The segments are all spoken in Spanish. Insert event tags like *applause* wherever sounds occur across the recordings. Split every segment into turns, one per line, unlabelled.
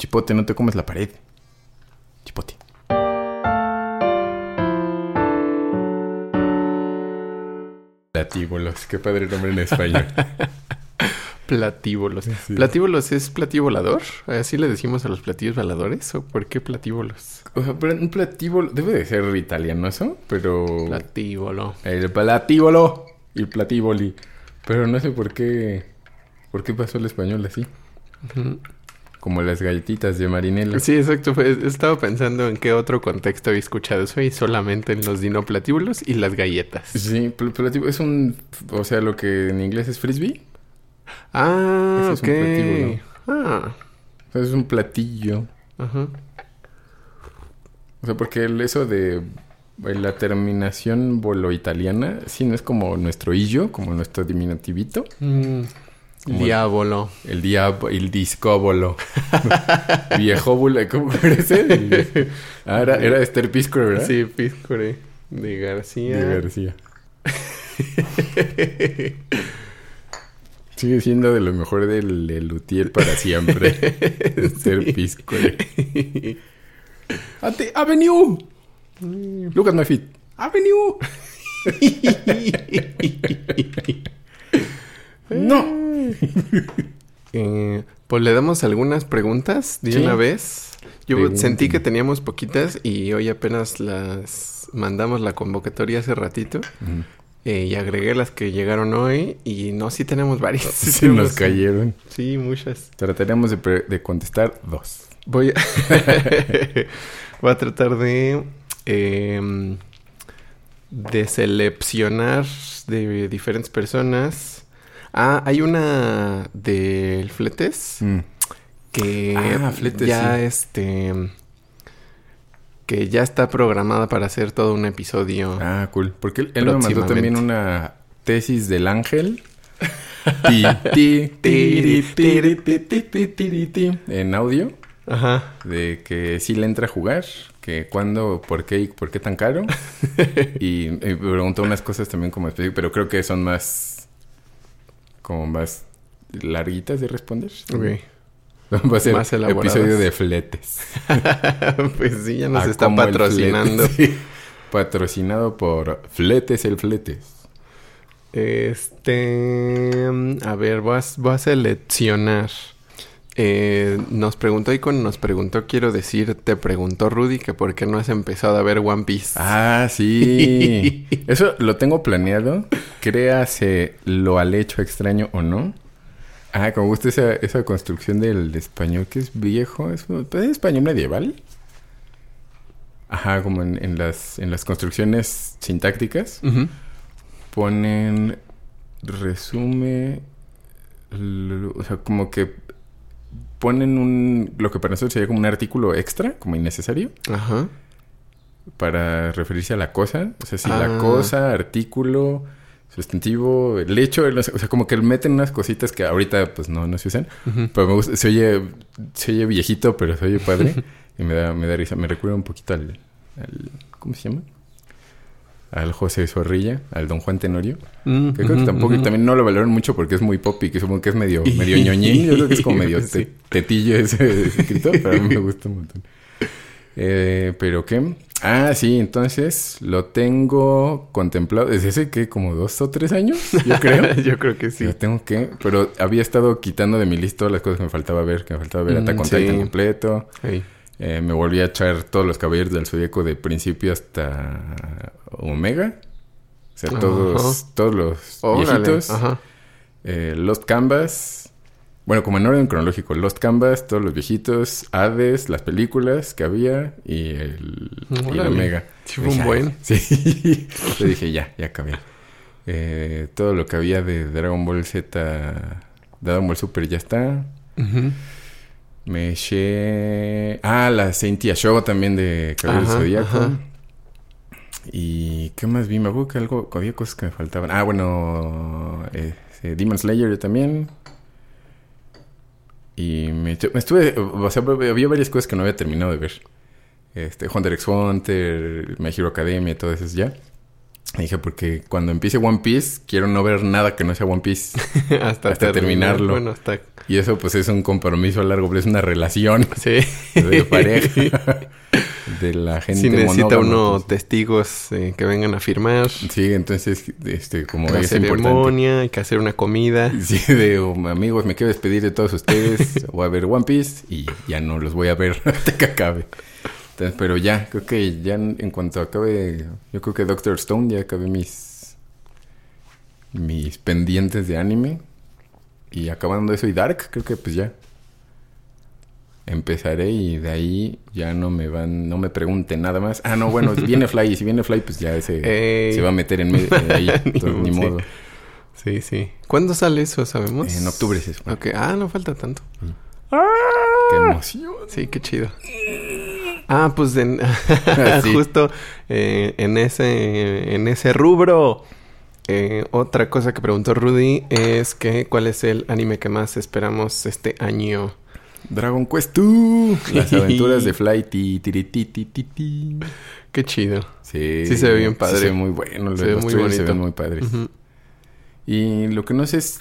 Chipote, no te comes la pared. Chipote. Platíbolos, qué padre nombre en español. *laughs*
Platíbolos. ¿Platíbolos es platillo volador? ¿Así le decimos a los platillos voladores? ¿O por qué platíbolos?
O sea, pero un platíbolo debe de ser italiano eso, pero...
Platíbolo.
El platívolo y platívoli. Pero no sé por qué... ¿Por qué pasó el español así? Como las galletitas de marinela.
Sí, exacto. Pues, estaba pensando en qué otro contexto había escuchado eso y solamente en los dinoplatíbulos y las galletas.
Sí, pl- platíbulo es un... O sea, lo que en inglés es frisbee.
Ah,
Ese es un platíbulo.
Ah,
O sea, es un platillo.
ajá.
O sea, porque el- eso de eh, la terminación bolo italiana, sí, no es como nuestro illo, como nuestro diminutivito.
Mm, Diablo.
El diablo, el discóbolo. *laughs* Viejóbulo, ¿cómo era ese? El- ah, era, era Esther Pisco, ¿verdad?
Sí, Piscore de García.
De García. Sigue siendo de lo mejor del, del Luthier para siempre. *laughs* Esther Pisco. ¡Ate- ¡Avenue! Lucas my feet. ¡Avenue! *laughs* ¡No! *laughs*
Eh, pues le damos algunas preguntas de
Sí.
una vez. Yo sentí que teníamos poquitas y hoy apenas las mandamos la convocatoria hace ratito. Eh, y agregué las que llegaron hoy y no, sí tenemos varias. *laughs* Sí,
nos cayeron.
Sí, muchas.
Trataremos de, contestar dos.
Voy a, *laughs* voy a tratar de, em, de seleccionar de diferentes personas. Ah, hay una del Fletes
Mm.
que
Ah, Fletes,
ya
sí.
este que ya está programada para hacer todo un episodio.
Ah, cool. Porque él, él me mandó también una tesis del ángel. En audio.
Ajá.
De que sí le entra a jugar. Que cuándo, por qué y por qué tan caro. y, *laughs* y me preguntó unas cosas también como específicas. Pero creo que son más... Como más larguitas de responder.
Ok.
Va a ser
Más
episodio de fletes. *laughs*
pues sí, ya nos
Ah,
está patrocinando. *laughs*
sí. Patrocinado por Fletes el Fletes.
Este, a ver, a, voy a seleccionar. Eh, nos preguntó Icon, nos preguntó, quiero decir, te preguntó Rudy que por qué no has empezado a ver One Piece.
Ah, sí. *laughs* Eso lo tengo planeado. Créase lo al hecho extraño o no. Ah, como gusta esa, esa construcción del español que es viejo. ¿Es, pues, ¿es español medieval? Ajá, como en, en las, en las construcciones sintácticas. Ponen resume. O sea, como que ponen un. Lo que para nosotros sería como un artículo extra, como innecesario.
Ajá.
para referirse a la cosa. O sea, si
Ah.
la cosa, artículo, sustantivo, el hecho, o sea, como que meten unas cositas que ahorita pues no, no se usan. Pero me gusta, se oye, se oye viejito, pero se oye padre. *laughs* y me da, me da risa. Me recuerda un poquito al, al- ¿cómo se llama? Al José Zorrilla, al Don Juan Tenorio.
Mm,
Que creo que
ujú,
tampoco,
ujú.
también no lo valoran mucho porque es muy pop y que supongo que es medio, *laughs* medio ñoñín. Yo creo que es como *laughs* medio
Sí.
te- tetillo ese escritor, pero a mí me gusta un montón. Eh, ¿Pero qué? Ah, sí, entonces lo tengo contemplado desde hace que como dos o tres años, yo creo. *laughs*
Yo creo que sí.
Lo tengo que, pero había estado quitando de mi lista las cosas que me faltaba ver, que me faltaba ver
Mm,
Attack on
sí.
Completo.
Ey.
Eh, me volví a echar todos los caballeros del zodiaco de principio hasta Omega. O sea, todos, todos los viejitos.
Ajá.
Eh, Lost Canvas. Bueno, como en orden cronológico. Lost Canvas, todos los viejitos. Hades, las películas que había. Y el, y el. Omega.
Sí, fue un
Dije,
buen. *laughs*
Sí. *laughs* Yo dije, ya, ya acabé. Eh, todo lo que había de Dragon Ball Z... Dragon Ball Super ya está.
Ujú.
Me eché... Ah, la Saintia Show también de Cabello Zodíaco. ¿Y qué más vi? Me acuerdo que algo, había cosas que me faltaban. Ah, bueno, eh, eh, Demon Slayer yo también. Y me, eché- me estuve, o sea, había varias cosas que no había terminado de ver. Este, Hunter x Hunter, My Hero Academia, todo eso ya. Dije, porque cuando empiece One Piece, quiero no ver nada que no sea One Piece. *laughs*
hasta,
hasta
terminar.
terminarlo.
Bueno, hasta...
Y eso, pues, es un compromiso a largo plazo, es una relación *laughs*
Sí.
de pareja *laughs* de la gente
Si necesita
monógama,
uno testigos eh, que vengan a firmar
Sí, entonces, este, como
la
es
ceremonia, hay que hacer una comida.
Sí, de oh, amigos, me quiero despedir de todos ustedes. Voy a ver One Piece y ya no los voy a ver hasta que acabe. Pero ya, creo que ya en, cuanto acabe, yo creo que Doctor Stone ya acabé mis mis pendientes de anime y acabando eso y Dark, creo que pues ya empezaré y de ahí ya no me van, no me pregunten nada más. Ah, no, bueno, si viene Fly y si viene Fly, pues ya ese *laughs*
Ey.
se va a meter en medio de ahí,
Ni *laughs*
entonces, ni
modo, sí. Sí, sí. ¿Cuándo sale eso, sabemos?
En octubre se supone.
Ok, ah, no falta tanto.
Qué emoción.
Sí, qué chido. Ah, pues en- *laughs*
Sí.
justo eh, en ese en ese rubro. eh, otra cosa que preguntó Rudy es que cuál es el anime que más esperamos este año.
Dragon Quest 2. Las *laughs* aventuras de ti, ti.
Qué chido.
Sí.
Sí se ve bien padre.
Sí se ve muy bueno.
Se ve muy
trailers se
bonito.
ven muy padres. Y lo que no sé es...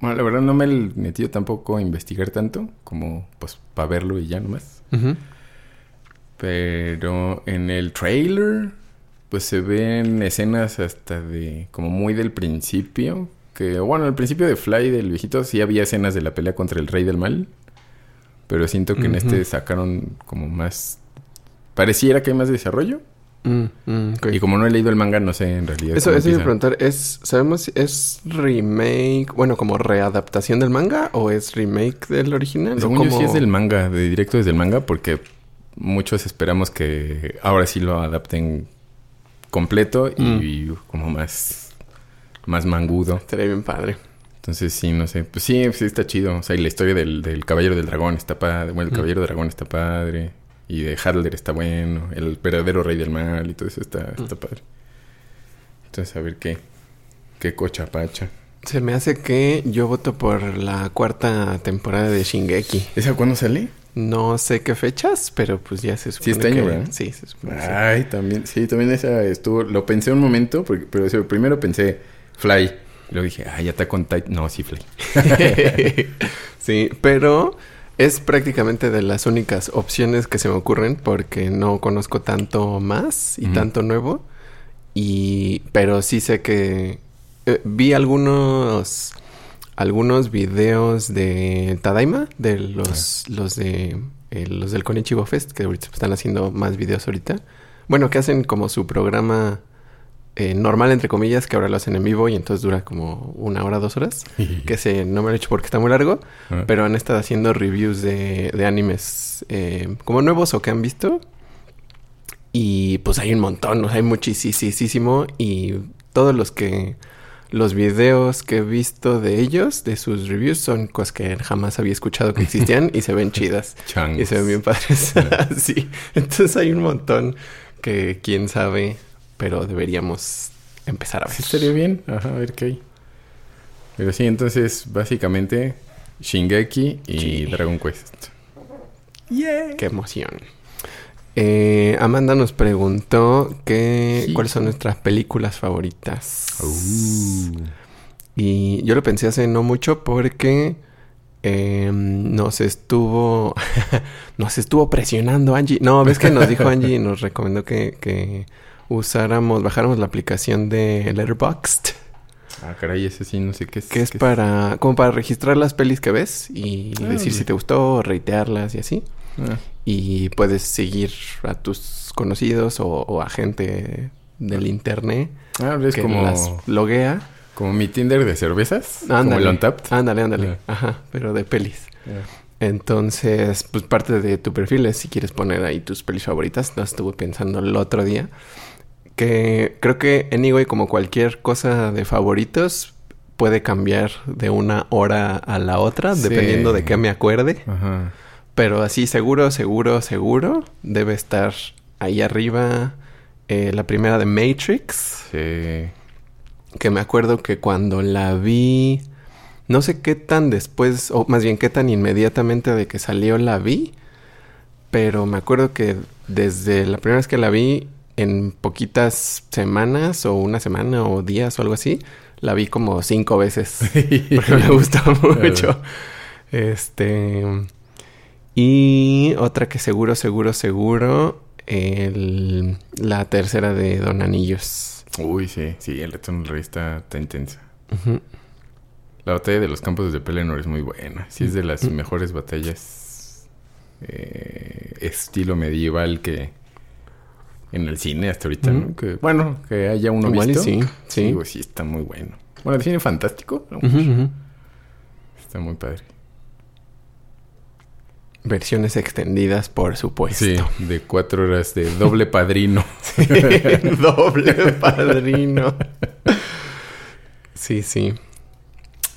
Bueno, la verdad no me he metido tampoco a investigar tanto. Como, pues, para verlo y ya nomás.
Ujú.
Pero en el trailer... Pues se ven escenas hasta de... Como muy del principio. Que, bueno, al principio de Fly del viejito sí había escenas de la pelea contra el Rey del Mal. Pero siento que en este sacaron como más... Pareciera que hay más desarrollo.
Mm, mm.
Y como no he leído el manga, no sé en realidad.
Eso, eso iba a preguntar, ¿es, ¿sabemos si es remake, bueno, como readaptación del manga o es remake del original?
Según
¿O
yo sí
como-
es del manga, de directo desde el manga, porque muchos esperamos que ahora sí lo adapten completo y como más, más mangudo.
Estaría bien padre.
Entonces sí, no sé. Pues sí, sí está chido. O sea, y la historia del, del Caballero del Dragón está padre. Bueno, el
Mm.
Caballero del Dragón está padre. Y de Hadler está bueno. El verdadero Rey del Mal y todo eso está, está padre. Entonces, a ver qué. Qué cocha pacha.
Se me hace que yo voto por la cuarta temporada de Shingeki.
¿Esa cuándo sale?
No sé qué fechas, pero pues ya se supone
este año,
que...
¿verdad?
Sí, se supone sí.
Ay, también, sí, también esa estuvo, lo pensé un momento, porque, pero sí, primero pensé Fly, luego dije, ah, ya está con Titan, no, sí, Fly. *laughs*
sí, pero es prácticamente de las únicas opciones que se me ocurren porque no conozco tanto más y tanto nuevo. Y pero sí sé que eh, vi algunos algunos videos de Tadaima de los los de eh, los del Konichiwa Fest que ahorita están haciendo más videos ahorita. Bueno, que hacen como su programa eh, normal entre comillas que ahora lo hacen en vivo y entonces dura como una hora, dos horas. *laughs* que se no me lo he hecho porque está muy largo,
Ah.
pero han estado haciendo reviews de, de animes eh, como nuevos o que han visto. Y pues hay un montón, o sea, hay muchísimo. Y todos los que. Los videos que he visto de ellos, de sus reviews, son cosas que jamás había escuchado que existían y se ven *laughs* chidas.
Changos.
Y se ven bien padres. *laughs* *laughs* sí. Entonces hay un montón que quién sabe, pero deberíamos empezar a ver.
Sí, estaría bien, ajá, a ver qué hay. Pero sí, entonces, básicamente, Shingeki y
Sí.
Dragon Quest.
Qué emoción. Eh, Amanda nos preguntó que
Sí.
cuáles son nuestras películas favoritas.
Uh.
Y yo lo pensé hace no mucho porque eh, nos estuvo *laughs* nos estuvo presionando Angie. No, ves que nos dijo Angie y nos recomendó que, que usáramos, bajáramos la aplicación de Letterboxd,
Ah, caray, ese sí, no sé qué es.
que es
qué
para como para registrar las pelis que ves y
Ah,
decir si te gustó, reitearlas y así.
Ah,
y puedes seguir a tus conocidos o, o a gente del internet
Ah, es
que
como,
las loguea.
como mi Tinder de cervezas. Como
Ándale.
el Untapped.
Ándale, ándale.
Ya.
Ajá, pero de pelis.
Ah.
Entonces, pues parte de tu perfil es si quieres poner ahí tus pelis favoritas. No estuve pensando el otro día. Que creo que Anyway, como cualquier cosa de favoritos, puede cambiar de una hora a la otra,
Sí.
dependiendo de qué me acuerde.
Ajá.
Pero así seguro, seguro, seguro debe estar ahí arriba eh, la primera de Matrix.
Sí.
Que me acuerdo que cuando la vi, no sé qué tan después, o más bien qué tan inmediatamente de que salió la vi. Pero me acuerdo que desde la primera vez que la vi, en poquitas semanas o una semana o días o algo así, la vi como cinco veces. *laughs* porque me gusta mucho. Este. Y otra que seguro, seguro, seguro. El, la tercera de Don Anillos.
Uy, sí, sí, el retorno del rey está, intensa. La batalla de los campos de Pelennor es muy buena. Sí, es de las mejores batallas eh, estilo medieval que en el cine hasta ahorita, ¿no? Que, bueno, que haya uno
Igual
visto.
sí, sí.
pues sí, está muy bueno. Bueno, el cine fantástico. Está muy padre.
Versiones extendidas, por supuesto.
Sí, de cuatro horas de doble padrino. *laughs*
Doble padrino. Sí, sí.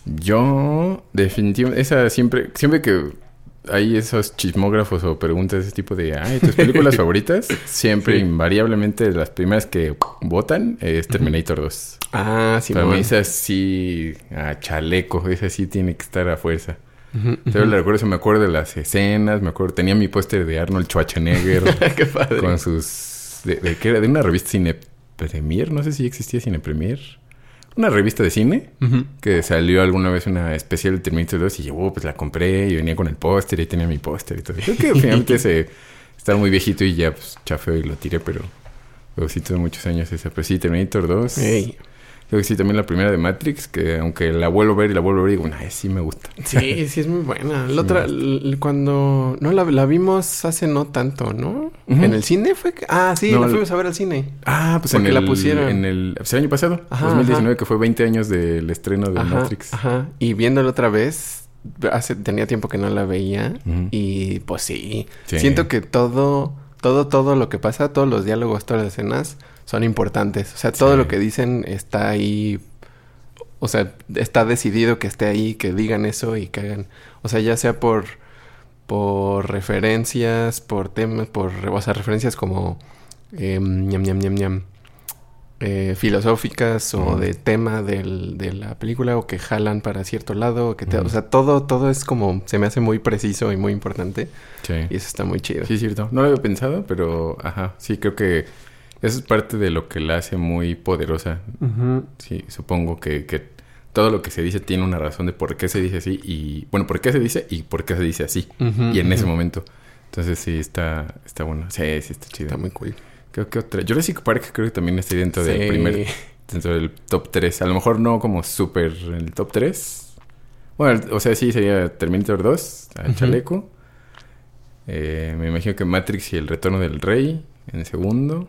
Yo, definitivamente, esa siempre, siempre que hay esos chismógrafos o preguntas de ese tipo de, ay, tus películas *laughs* favoritas, siempre,
Sí.
invariablemente, las primeras que votan es Terminator 2.
Ah, sí,
Para mí esa sí, a chaleco, esa sí tiene que estar a fuerza. Yo le recuerdo eso, me acuerdo de las escenas, me acuerdo, tenía mi póster de Arnold Schwarzenegger *laughs*
Qué padre.
con sus, de, de, ¿qué era? De una revista Cine Premier, no sé si existía Cine Premier. Una revista de cine que salió alguna vez una especial de Terminator 2 y yo, oh, pues la compré y venía con el póster y tenía mi póster y todo. Creo que finalmente *laughs* se estaba muy viejito y ya pues chafeo y lo tiré, pero, pero sí tuve muchos años esa. Pero sí, Terminator 2.
Ey.
Creo que sí, también la primera de Matrix, que aunque la vuelvo a ver y la vuelvo a ver, digo, ay, sí me gusta. *laughs*
Sí, sí es muy buena.
Sí,
La otra, cuando... No, la, la vimos hace no tanto, ¿no? ¿En el cine fue? que- Ah, sí,
No,
la fuimos a ver al cine.
Ah, pues en el,
la pusieron.
En el, pues, el año pasado,
Ajá,
2019,
ajá.
que fue 20 años del estreno de
Ajá,
Matrix.
ajá. Y viéndola otra vez, hace, tenía tiempo que no la veía. Y pues sí.
Sí.
Siento que todo, todo, todo lo que pasa, todos los diálogos, todas las escenas son importantes. O sea, todo
Sí.
lo que dicen está ahí. O sea, está decidido que esté ahí, que digan eso y que hagan. O sea, ya sea por por referencias, por temas, por o sea, referencias como eh, ñam, ñam, ñam, ñam, eh, filosóficas o de tema del- de la película o que jalan para cierto lado, o que te- o sea, todo, todo es como, se me hace muy preciso y muy importante
Sí.
y eso está muy chido.
Sí, es cierto. No lo había pensado, pero ajá, sí, creo que eso es parte de lo que la hace muy poderosa. Sí, supongo que, que todo lo que se dice tiene una razón de por qué se dice así y, bueno, por qué se dice y por qué se dice así. Y en ese momento. Entonces sí, está, está bueno. Sí, sí, está chido.
Está muy cool.
Creo que otra. Jurassic Park creo que también está dentro del
Sí.
primer, dentro del top 3. A lo mejor no como súper en el top 3. Bueno, o sea, sí sería Terminator 2, a. Chaleco. Eh, me imagino que Matrix y el Retorno del Rey en segundo.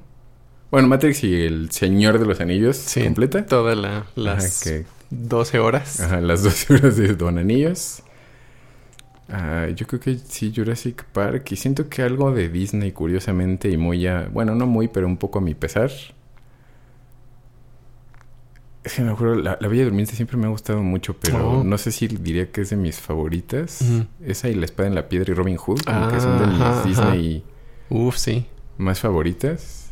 Bueno, Matrix y el Señor de los Anillos
Sí,
completa.
Todas la- las
Ajá, que,
12 horas.
ajá, las dos horas de Don Anillos. Ah, yo creo que sí, Jurassic Park. Y siento que algo de Disney, curiosamente, y muy a... Bueno, no muy, pero un poco a mi pesar. Es que me acuerdo, la, la Bella Durmiente siempre me ha gustado mucho, pero
Oh.
no sé si diría que es de mis favoritas. Esa y La Espada en la Piedra y Robin Hood, como que son de
Ah,
mis
ajá,
Disney
Uf, sí.
más favoritas.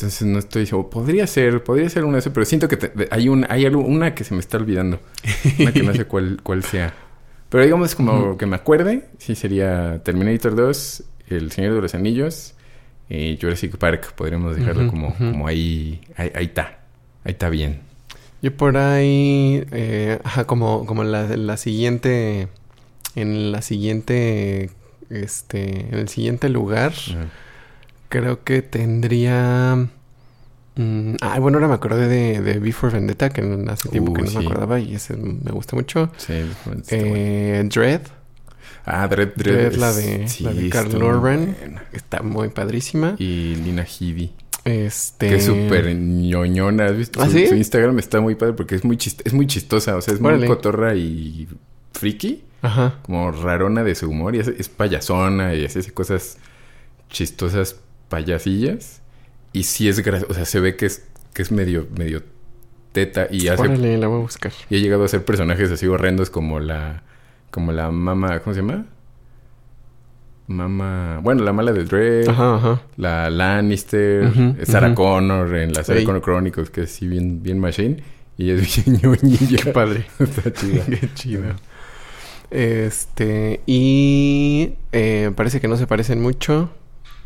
Entonces no estoy seguro. Podría ser, podría ser una de esas, pero siento que te- hay, un, hay algo, una que se me está olvidando. Una que no sé cuál, cuál sea. Pero digamos como que me acuerde, sí sería Terminator 2, El Señor de los Anillos y Jurassic Park. Podríamos dejarlo como, como ahí, ahí, ahí está. Ahí está bien.
Yo por ahí, eh, ajá, como, como la, la siguiente, en la siguiente, este, en el siguiente lugar. Creo que tendría... mm, ay, bueno, ahora me acordé de, de Before Vendetta, que hace tiempo que no me acordaba y ese me gusta mucho.
Sí, está bueno.
Eh, Dread,
Ah, Dread, Dread.
Dread, la de,
sí,
la de Carl
está muy
está padrísima.
Y Lina Headey.
Este...
Que es súper ñoñona. ¿Has visto?
¿Ah,
su,
sí?
su Instagram está muy padre porque es muy, chist- es muy chistosa. O sea, es
Órale.
muy cotorra y friki.
Ajá.
Como rarona de su humor. Y es, es payasona y hace cosas chistosas payasillas. Y sí es gracioso. O sea, se ve que es, que es medio, medio teta. Y hace...
Órale, la voy a buscar.
Y ha llegado a hacer personajes así horrendos como la... Como la mama... ¿Cómo se llama? Mama... Bueno, la mala de Dre.
Ajá, ajá.
La Lannister, Sarah. Connor en la Sarah. Connor Chronicles, que es así bien, bien machine. Y es *laughs* bien ñoñilla.
Qué padre. *laughs*
Está chida.
Qué chido. Este, y eh, parece que no se parecen mucho.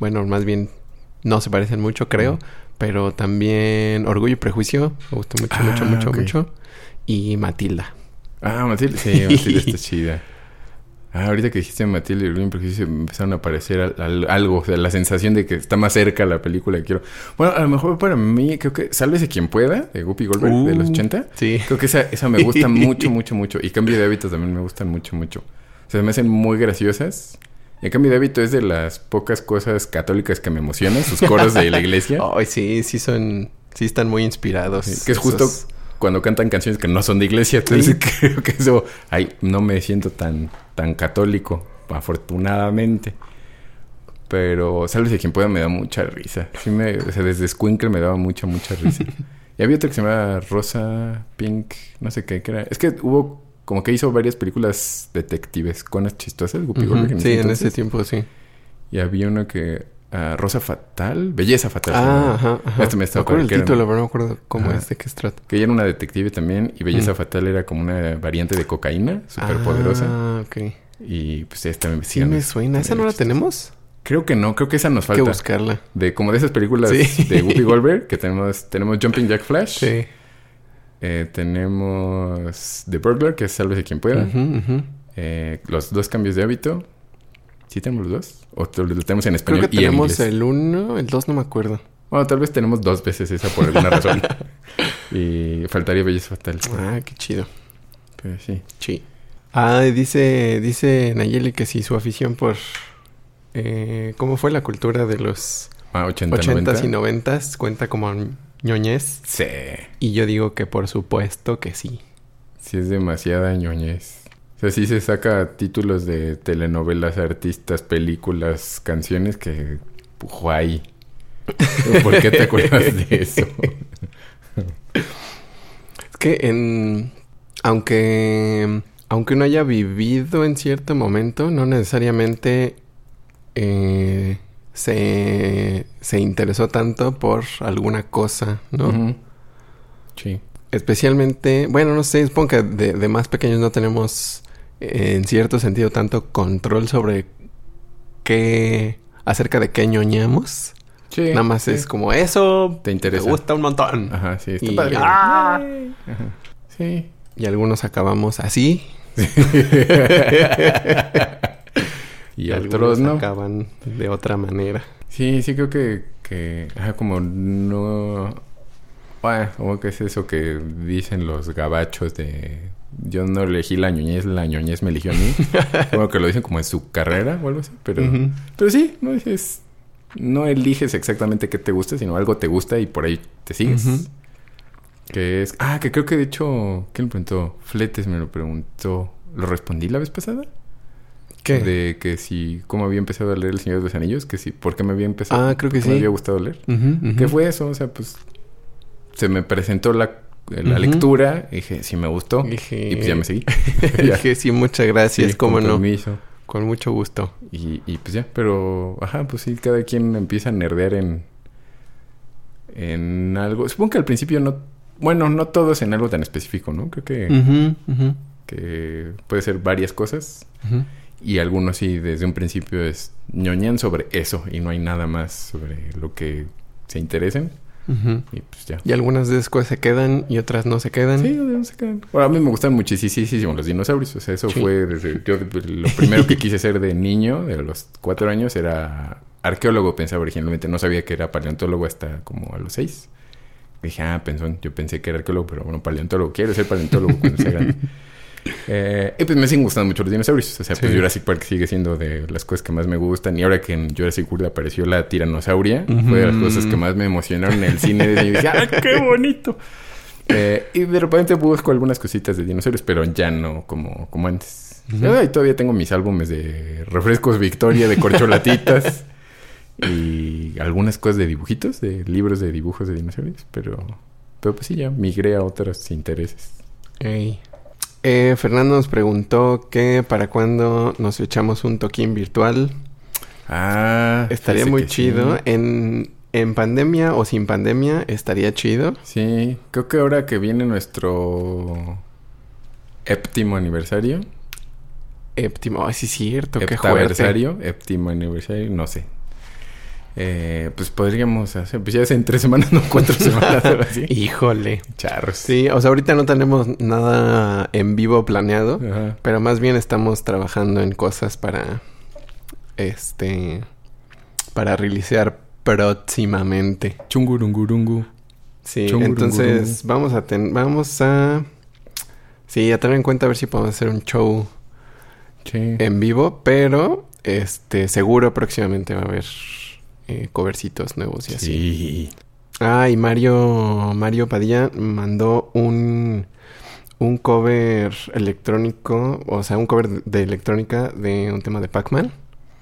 Bueno, más bien no se parecen mucho, creo. Pero también Orgullo y Prejuicio. Me gustó mucho, mucho,
Ah,
mucho, mucho. Y Matilda.
Ah, Matilde. Sí, Matilde está *laughs* chida. Ah, ahorita que dijiste Matilde y Orgullo y Prejuicio empezaron a aparecer al- al- algo. O sea, la sensación de que está más cerca la película que quiero. Bueno, a lo mejor para mí, creo que Sálvese quien pueda, de Guppy Goldberg, de los
Uh,
80.
Sí.
Creo que esa, esa me gusta *laughs* mucho, mucho, mucho. Y Cambio de Hábito también me gustan mucho, mucho. O sea, me hacen muy graciosas. El Cambio de Hábito es de las pocas cosas católicas que me emocionan. Sus coros de la iglesia. *laughs*
Ay, sí, sí son... Sí están muy inspirados.
Sí, que es justo
esos-
cuando cantan canciones que no son de iglesia. Entonces *laughs* creo que eso... Ay, no me siento tan, tan católico, afortunadamente. Pero Sálvese quien pueda me da mucha risa. Sí me, o sea, desde Squinkle me daba mucha, mucha risa. *laughs* y había otra que se llamaba Rosa, Pink, no sé qué, que era. Es que hubo como que hizo varias películas detectives con las chistosas, Guppy Goldberg en
Sí, en ese tiempo sí.
Y había una que... ah, Rosa Fatal, Belleza Fatal.
Ah, ajá, ajá.
Este me
acuerdo el
era-
título, pero no me acuerdo cómo
Ajá.
es, de qué se trata.
Que ella era una detective también y Belleza
Mm.
Fatal era como una variante de cocaína, súper poderosa.
Ah, ok.
Y pues esta me
Sí me suena. ¿Esa no la tenemos?
Creo que no, creo que esa nos
Hay que
falta.
buscarla.
De como de esas películas
Sí.
de Whoopi *laughs* Goldberg, que tenemos, tenemos Jumping Jack Flash.
Sí.
Eh, tenemos The Burglar, que es Sálvese quien pueda. Eh, los dos cambios de hábito. ¿Sí tenemos los dos? ¿O lo tenemos en
Creo
español
que
y en
tenemos el uno, el dos no me acuerdo.
Bueno, tal vez tenemos dos veces esa por alguna *laughs* razón. y faltaría Belleza Fatal.
Ah, qué chido.
Pero sí.
Sí. Ah, dice, dice Nayeli que si su afición por eh, cómo fue la cultura de los
Ah, 80,
80s
90.
y 90s cuenta como ñoñez.
Sí.
Y yo digo que por supuesto que sí.
Sí es demasiada ñoñez. O sea, sí se saca títulos de telenovelas, artistas, películas, canciones que... Guay. ¿Por qué te acuerdas de eso? *laughs*
Es que en aunque aunque uno haya vivido en cierto momento, no necesariamente eh, se, se interesó tanto por alguna cosa, ¿no?
Sí.
Especialmente, bueno, no sé, supongo que de, de más pequeños no tenemos eh, en cierto sentido tanto control sobre qué, acerca de qué ñoñamos.
Sí.
Nada más
sí.
es como eso,
Te interesa.
gusta un montón.
Ajá, sí. Está
Y-
padre.
¡Ah!
Ajá. Sí.
Y algunos acabamos así. *laughs*
y otros no.
acaban de otra manera.
Sí, sí creo que... que ajá, como no... Bueno, como que es eso que dicen los gabachos de... Yo no elegí la ñoñez, la ñoñez me eligió a mí. *laughs* bueno, que lo dicen como en su carrera o algo así. Pero,
Ujú.
pero sí, no es... No eliges exactamente qué te gusta, sino algo te gusta y por ahí te sigues. Que es... Ah, que creo que de hecho... ¿Quién me preguntó? Fletes me lo preguntó. ¿Lo respondí la vez pasada?
¿Qué?
De que si... ¿Cómo había empezado a leer El Señor de los Anillos? Que si... ¿Por qué me había empezado?
Ah, creo que
¿Por qué me había gustado leer? ¿Qué fue eso? O sea, pues... Se me presentó la, la lectura. Y dije, sí me gustó.
Dije,
Y pues ya me seguí. *laughs* Ya.
dije, sí, muchas gracias,
Sí,
cómo
con
no.
permiso.
Con mucho gusto.
Y, y pues ya, pero, ajá, pues sí, cada quien empieza a nerdear en, en algo. Supongo que al principio no, bueno, no todos en algo tan específico, ¿no? Creo que, que puede ser varias cosas. Y algunos sí, desde un principio es ñoñan sobre eso y no hay nada más sobre lo que se interesen. Y pues ya.
Y algunas de esas se quedan y otras no se quedan.
Sí, no se quedan. Bueno, a mí me gustan muchísimo los dinosaurios. O sea, eso
Sí.
fue desde... Yo lo primero que quise ser de niño, de los cuatro años, era arqueólogo. Pensaba originalmente. No sabía que era paleontólogo hasta como a los seis. Dije, ah, pensó, yo pensé que era arqueólogo, pero bueno, paleontólogo. Quiero ser paleontólogo cuando sea grande. *laughs* Eh, y pues me siguen gustando mucho los dinosaurios. O sea, pues
Sí.
Jurassic Park sigue siendo de las cosas que más me gustan. Y ahora que en Jurassic World apareció la tiranosauria, fue de las cosas que más me emocionaron en el cine. Y dije, ¡ah, qué bonito! Eh, y de repente busco algunas cositas de dinosaurios, pero ya no como, como antes.
Ujú.
Ay, todavía tengo mis álbumes de refrescos Victoria, de corcholatitas. *laughs* y algunas cosas de dibujitos, de libros de dibujos de dinosaurios. Pero, pero pues sí, ya migré a otros intereses.
Ey. Eh, Fernando nos preguntó que para cuándo nos echamos un toquín virtual.
Ah,
Estaría muy
sí.
chido. En, en pandemia o sin pandemia estaría chido.
Sí, creo que ahora que viene nuestro éptimo aniversario,
Éptimo. Ay, sí, es cierto. Qué fuerte.
éptimo aniversario, no sé. Eh, pues podríamos hacer, pues ya es en tres semanas, no cuatro semanas, algo así. *laughs*
Híjole.
Charros.
Sí, o sea, ahorita no tenemos nada en vivo planeado,
Ajá.
pero más bien estamos trabajando en cosas para, este, para releasear próximamente.
Chungurungurungu.
Sí, entonces vamos a ten- vamos a, sí, a tener en cuenta a ver si podemos hacer un show
Sí.
en vivo, pero, este, seguro próximamente va a haber eh, covercitos nuevos y así.
Sí.
Ah, y Mario, Mario Padilla mandó un, un cover electrónico, o sea, un cover de electrónica de un tema de Pac-Man,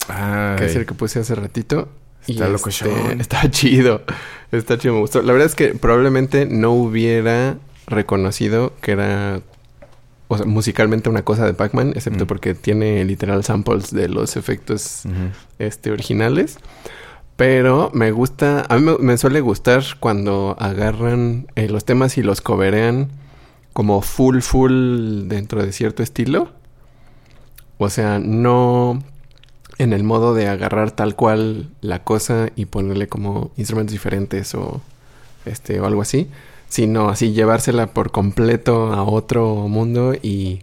Ah,
que es el que puse hace ratito.
Está locochón.
este, *laughs* Está chido, está chido, me gustó. La verdad es que probablemente no hubiera reconocido que era, o sea, musicalmente una cosa de Pac-Man, excepto
Mm.
porque tiene literal samples de los efectos este, originales. Pero me gusta, a mí me, suele gustar cuando agarran eh, los temas y los coverean como full, full dentro de cierto estilo. O sea, no en el modo de agarrar tal cual la cosa y ponerle como instrumentos diferentes o este o algo así, sino así llevársela por completo a otro mundo y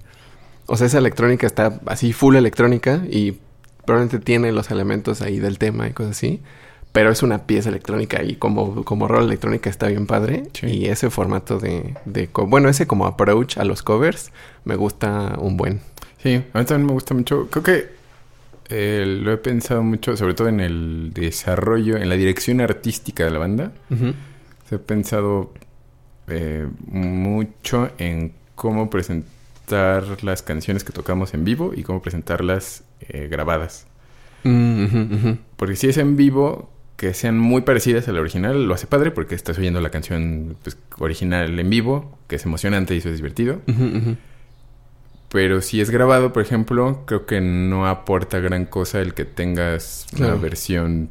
o sea, esa electrónica está así full electrónica y probablemente tiene los elementos ahí del tema y cosas así, pero es una pieza electrónica y como como rol electrónica está bien padre
Sí.
y ese formato de, bueno, ese como approach a los covers me gusta un buen.
Sí, a mí también me gusta mucho. Creo que eh, lo he pensado mucho, sobre todo en el desarrollo, en la dirección artística de la banda. He pensado eh, mucho en cómo presentar las canciones que tocamos en vivo y cómo presentarlas eh, grabadas.
Mm, ujú, ujú.
Porque si es en vivo, que sean muy parecidas a la original, lo hace padre porque estás oyendo la canción pues, original en vivo, que es emocionante y eso es divertido.
Ujú, ujú.
Pero si es grabado, por ejemplo, creo que no aporta gran cosa el que tengas una
Claro.
versión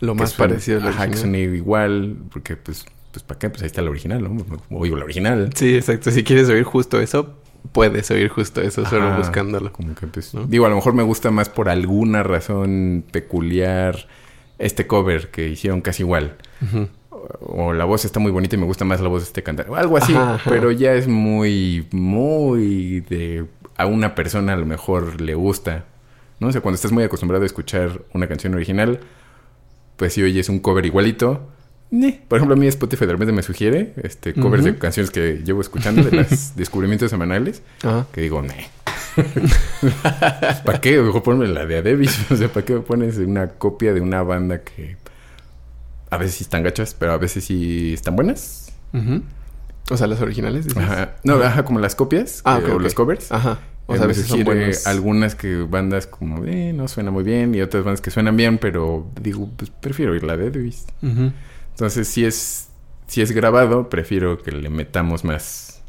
Lo más parecido a la
ajá,
original.
igual, porque pues, pues ¿para qué? Pues ahí está la original, ¿no? Oigo la original.
Sí, exacto. Si quieres oír justo eso, puedes oír justo eso solo buscándolo.
Como que pues,
¿No?
digo, a lo mejor me gusta más por alguna razón peculiar este cover que hicieron casi igual. O, o la voz está muy bonita y me gusta más la voz de este cantante. O algo así.
Ajá.
Pero ya es muy, muy de... A una persona a lo mejor le gusta. ¿No? O sea, cuando estás muy acostumbrado a escuchar una canción original, pues si oyes un cover igualito... Por ejemplo, a mí Spotify de repente me sugiere este covers de canciones que llevo escuchando, de los *laughs* descubrimientos semanales,
Ajá.
que digo, ne. *laughs* ¿Para qué? Mejor ponme la de Adebis. *laughs* O sea, ¿para qué me pones una copia de una banda que a veces sí están gachas, pero a veces sí están buenas?
O sea, las originales. dices?
Ajá. No, ajá, como las copias
Ah,
que- o los covers.
Ajá. O
Eh,
sea, a veces son buenos.
algunas que bandas como, eh, no suena muy bien, y otras bandas que suenan bien, pero digo, pues prefiero oír la de Adebis.
Ujú.
Entonces, si es, si es grabado, prefiero que le metamos más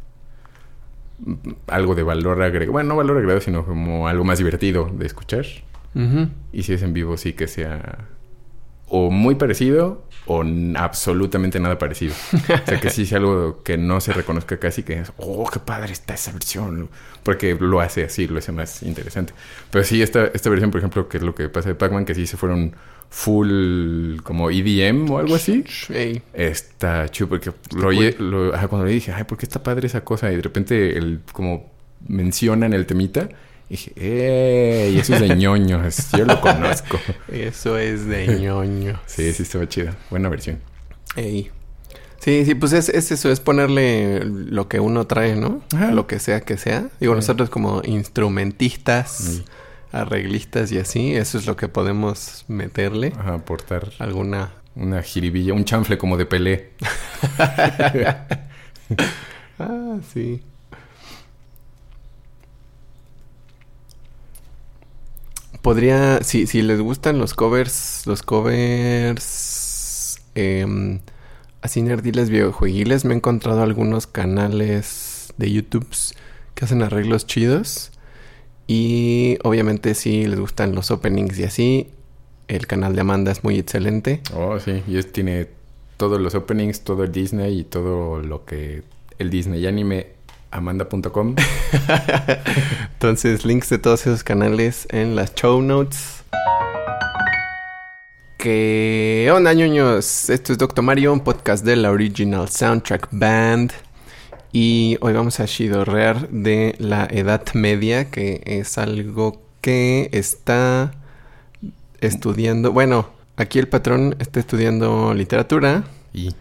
mm, algo de valor agregado. Bueno, no valor agregado, sino como algo más divertido de escuchar. Y si es en vivo, sí que sea o muy parecido o absolutamente nada parecido. O sea, que sí sea algo que no se reconozca casi, que es, oh, qué padre está esa versión. Porque lo hace así, lo hace más interesante. Pero sí, esta, esta versión, por ejemplo, que es lo que pasa de Pac-Man, que sí se fueron full como EDM o algo así. Está chido porque lo lo- ajá, cuando le dije, ay, ¿por qué está padre esa cosa? Y de repente, el, como mencionan el temita, dije, ¡ey! Eso es de *laughs* ñoños, yo lo conozco.
Eso es de ñoño. *laughs*
Sí, sí, estaba chida. Buena versión.
Ey. Sí, sí, pues es, es eso, es ponerle lo que uno trae, ¿no?
Ajá.
Lo que sea que sea. Digo,
Sí.
nosotros como instrumentistas,
Sí.
Arreglistas y así, eso es lo que podemos meterle.
Ajá, aportar
Alguna...
una jiribilla, un chanfle como de pelé. *laughs*
Ah, sí. Podría, si, si les gustan los covers, los covers em, así nerdiles videojueguiles, me he encontrado algunos canales de YouTube que hacen arreglos chidos. Y obviamente si les gustan los openings y así, el canal de Amanda es muy excelente.
Oh, sí. Y es, tiene todos los openings, todo el Disney y todo lo que el Disney anime amanda.com. *laughs*
Entonces, links de todos esos canales en las show notes. ¿Qué onda, ñoños? Esto es Doctor Mario, un podcast de la Original Soundtrack Band. Y hoy vamos a shidorrear de la Edad Media, que es algo que está estudiando. Bueno, aquí el patrón está estudiando literatura.
Y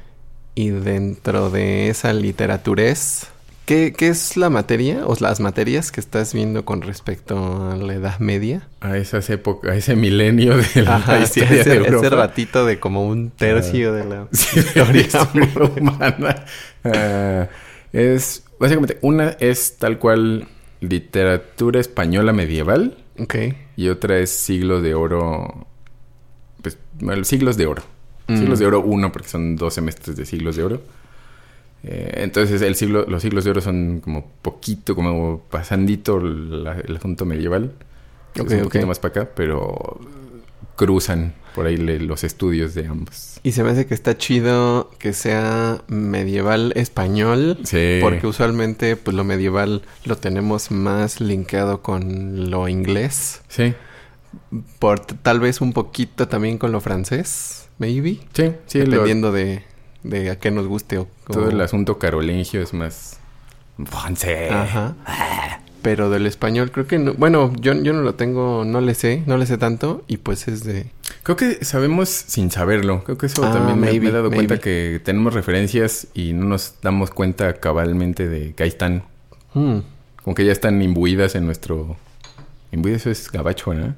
Y dentro de esa literaturez, ¿qué, qué es la materia o las materias que estás viendo con respecto a la Edad Media?
a esas épocas, a ese milenio de la
Ajá,
historia
ese,
de
ese ratito de como un tercio de la *laughs*
Sí, de la historia humana. Ah, es básicamente una es tal cual literatura española medieval
Ok.
y otra es siglos de oro pues bueno, siglos de oro
Mm.
siglos de oro uno porque son dos semestres de siglos de oro Eh, entonces el siglo los siglos de oro son como poquito como pasandito la- el asunto medieval es un poquito más para acá pero cruzan por ahí le- los estudios de ambos
Y se me hace que está chido que sea medieval español.
sí
Porque usualmente, pues lo medieval lo tenemos más linkeado con lo inglés.
sí
Por tal vez un poquito también con lo francés, maybe.
Sí, sí, lo-
dependiendo de, de a qué nos guste o,
todo
o-
el asunto carolingio es más francés.
Ajá. Pero del español creo que no. Bueno, yo, yo no lo tengo, no le sé, no le sé tanto. Y pues es de.
Creo que sabemos sin saberlo. Creo que eso
Ah,
también me- he dado cuenta que tenemos referencias y no nos damos cuenta cabalmente de que ahí están.
hmm,
Como que ya están imbuidas en nuestro... Imbuidas eso es gabacho, ¿no?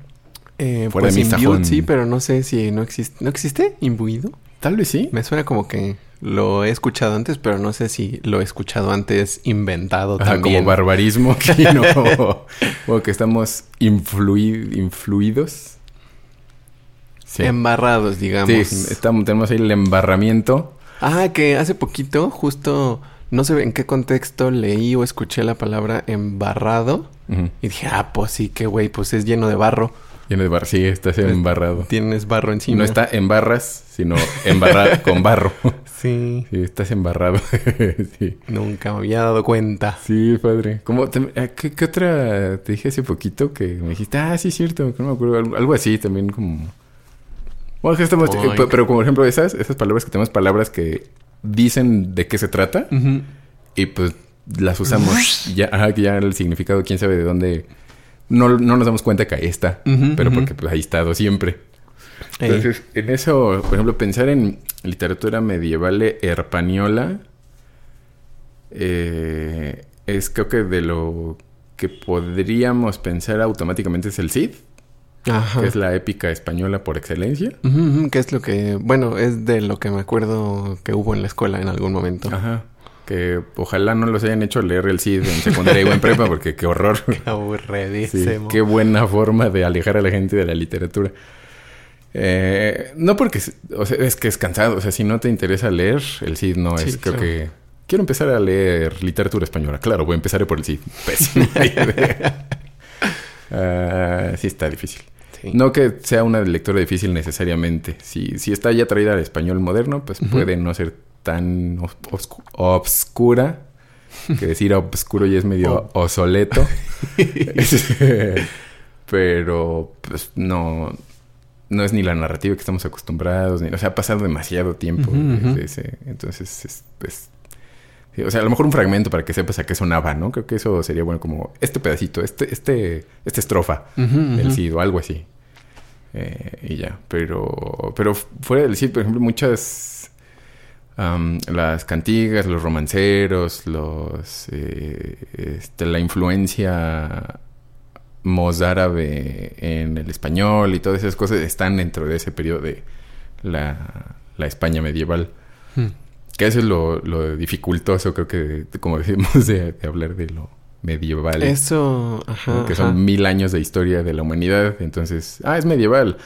eh,
Fuera
pues
de mi sajón.
sí, pero no sé si no existe. ¿No existe? ¿Imbuido?
Tal vez sí.
Me suena como que lo he escuchado antes, pero no sé si lo he escuchado antes inventado
Ajá,
también.
como barbarismo. Que *laughs* no, o que estamos influi- influidos. Sí.
Embarrados, digamos.
Sí, estamos, tenemos ahí el embarramiento.
Ah, que hace poquito, justo, no sé en qué contexto leí o escuché la palabra embarrado. Y dije, ah, pues sí, qué güey, pues es lleno de barro.
Lleno de barro. Sí, estás embarrado.
Tienes barro encima.
No está en barras, sino embarrado *laughs* con barro.
Sí,
Sí, estás embarrado. *laughs* sí.
nunca me había dado cuenta.
Sí, padre. ¿Cómo te- a ¿qué, qué otra te dije hace poquito que me dijiste? Ah, sí, es cierto. que no me acuerdo. Algo, así también como... Bueno, estamos... Eh, pe- pero como ejemplo esas, esas palabras que tenemos palabras que dicen de qué se trata y pues las usamos. ya, ajá, que ya el significado, quién sabe de dónde... No, no nos damos cuenta que ahí está. Pero porque pues ahí ha estado siempre.
Ey.
Entonces, en eso, por ejemplo, pensar en literatura medieval herpañola eh, es creo que de lo que podríamos pensar automáticamente es el Cid,
Ajá.
que es la épica española por excelencia.
Que es lo que, bueno, es de lo que me acuerdo que hubo en la escuela en algún momento.
Ajá. Que ojalá no los hayan hecho leer el Cid en secundaria o en prepa, porque qué horror. *laughs* Sí,
Aburridísimo.
qué buena forma de alejar a la gente de la literatura. Eh, no porque, o sea, es que es cansado. O sea, si no te interesa leer, el Cid no
Sí,
es. Creo
claro.
que quiero empezar a leer literatura española. Claro, voy a empezar por el Cid. *laughs* Pésima idea. *laughs* Ah, sí, está difícil.
Sí.
No que sea una lectura difícil necesariamente. Si, si está ya traída al español moderno, pues puede no ser tan obscura. Que decir obscuro ya es medio obsoleto. *laughs* Pero, pues, no... No es ni la narrativa que estamos acostumbrados. Ni, o sea, ha pasado demasiado tiempo. Desde ese- entonces, es, pues... sí, o sea, a lo mejor un fragmento para que sepas a qué sonaba, ¿no? Creo que eso sería bueno como este pedacito, este, este, esta estrofa
Ujú, ujú.
del Cid o algo así. Eh, y ya, pero, pero fuera del Cid, por ejemplo, muchas, las cantigas, los romanceros, los, eh, este, la influencia mozárabe en el español y todas esas cosas están dentro de ese periodo de la, la España medieval.
Hmm.
Que eso es lo, lo dificultoso, creo que, como decimos, de, de hablar de lo medieval.
Eso, ajá.
que
ajá.
son mil años de historia de la humanidad. Entonces, ah, es medieval.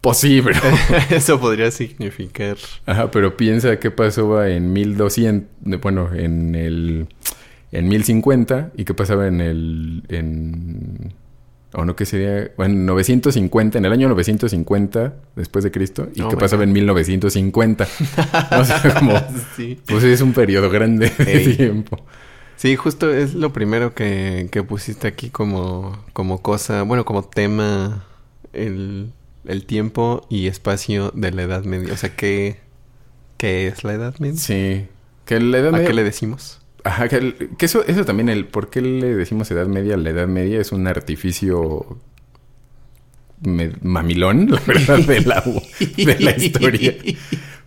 Pero... *laughs*
Eso podría significar.
Ajá, pero piensa qué pasó en 1200... Bueno, en el... En 1050 y qué pasaba en el... En... O no, ¿qué sería? Bueno, 950, en el año 950 después de Cristo. ¿Y
Oh
qué pasaba
God.
en 1950? o sea, *laughs* como...
Sí.
Pues es un periodo grande de
Ey.
tiempo.
Sí, justo es lo primero que, que pusiste aquí como, como cosa, bueno, como tema, el, el tiempo y espacio de la Edad Media. O sea, ¿qué, qué es la Edad Media?
Sí. Que la Edad
¿A
Media...
qué le decimos?
Ajá, que, eso, eso también, el por qué le decimos Edad Media, la Edad Media es un artificio me- mamilón, la verdad, de la, de la historia.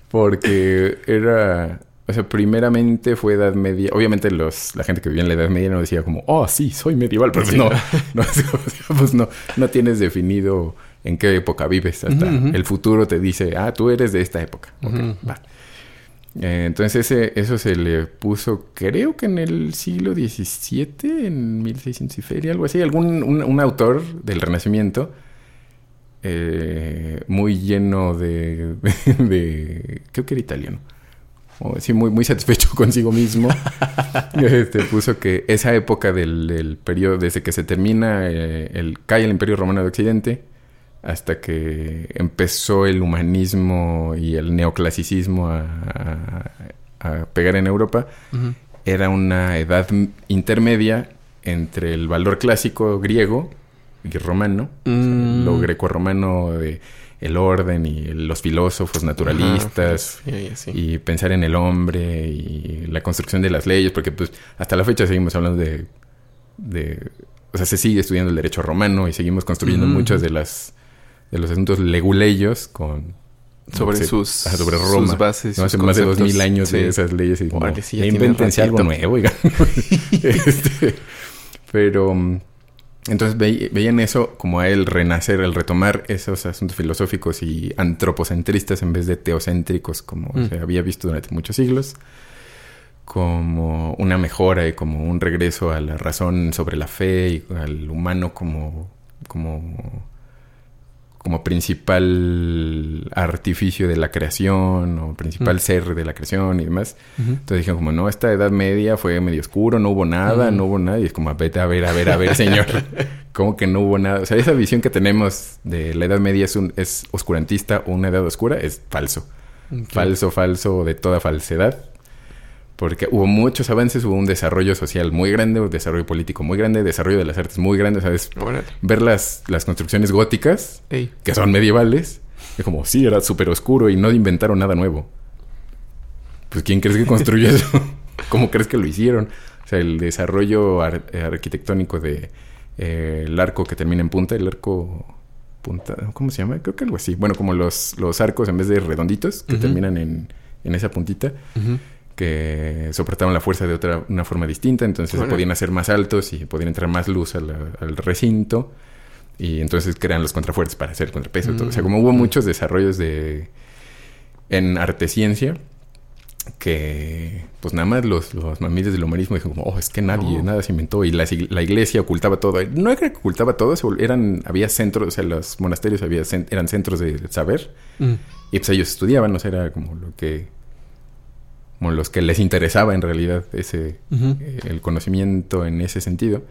Porque era, o sea, primeramente fue Edad Media. Obviamente los, la gente que vivía en la Edad Media no decía como, oh, sí, soy medieval, pero pues no, *laughs* no, *laughs* pues no, no tienes definido en qué época vives. Hasta el futuro te dice, ah, tú eres de esta época. Ok,
Ujú.
va. Eh, entonces ese, eso se le puso, creo que en el siglo XVII, en 1600 y feria, algo así, algún un, autor del Renacimiento eh, muy lleno de, *laughs* de, creo que era italiano, sí, muy, muy satisfecho *laughs* consigo mismo, este, puso que esa época del, del periodo, desde que se termina, eh, el, cae el Imperio Romano de Occidente, hasta que empezó el humanismo y el neoclasicismo a, a- pegar en Europa, era una edad intermedia entre el valor clásico griego y romano, o sea,
Mm.
lo grecorromano de el orden y los filósofos naturalistas
Ajá, sí, sí.
y pensar en el hombre y la construcción de las leyes, porque pues hasta la fecha seguimos hablando de, de o sea, se sigue estudiando el derecho romano y seguimos construyendo muchos de las de los asuntos leguleyos con
Sobre
no
sus-
ajá, sobre
sus bases,
No,
sus
hace más de dos mil años de esas leyes y como,
Órale, sí, ya
"Ya
tiene
invéntense algo
ratito".
nuevo, oigan. *laughs* Este, pero entonces ve- veían eso como a él renacer, el retomar esos asuntos filosóficos y antropocentristas en vez de teocéntricos, como
Mm.
se había visto durante muchos siglos, como una mejora y como un regreso a la razón sobre la fe y al humano como, como, como principal artificio de la creación o principal
Mm.
ser de la creación y demás. Entonces dijeron como, no, esta edad media fue medio oscuro, no hubo nada, no hubo nada. Y es como, vete a ver, a ver, a ver, señor. *laughs* ¿Cómo que no hubo nada? O sea, esa visión que tenemos de la edad media es, un, es oscurantista o una edad oscura, es falso. Falso, falso, de toda falsedad. Porque hubo muchos avances, hubo un desarrollo social muy grande, un desarrollo político muy grande, desarrollo de las artes muy grande, ¿sabes?
Órale.
Ver las, las construcciones góticas,
Ey.
que son medievales, es como, sí, era súper oscuro y no inventaron nada nuevo. Pues, ¿quién crees que construyó *laughs* eso? ¿Cómo crees que lo hicieron? O sea, el desarrollo ar- eh, arquitectónico de eh, el arco que termina en punta, el arco punta, ¿cómo se llama? Creo que algo así. Bueno, como los, los arcos en vez de redonditos que terminan en, en esa puntita
Ujú.
Que soportaban la fuerza de otra una forma distinta, entonces se podían hacer más altos y podían entrar más luz la- al recinto y entonces crean los contrafuertes para hacer el contrapeso. y todo. O sea, como hubo
Mm.
muchos desarrollos de en arte ciencia que pues nada más los, los mamiles del humanismo dijeron como, oh, es que nadie, nada se inventó y la, la iglesia ocultaba todo. No era que ocultaba todo, eran, había centros, o sea, los monasterios había, eran centros de saber
Mm.
y pues ellos estudiaban, o sea, era como lo que... Como los que les interesaba en realidad ese... Eh, el conocimiento en ese sentido.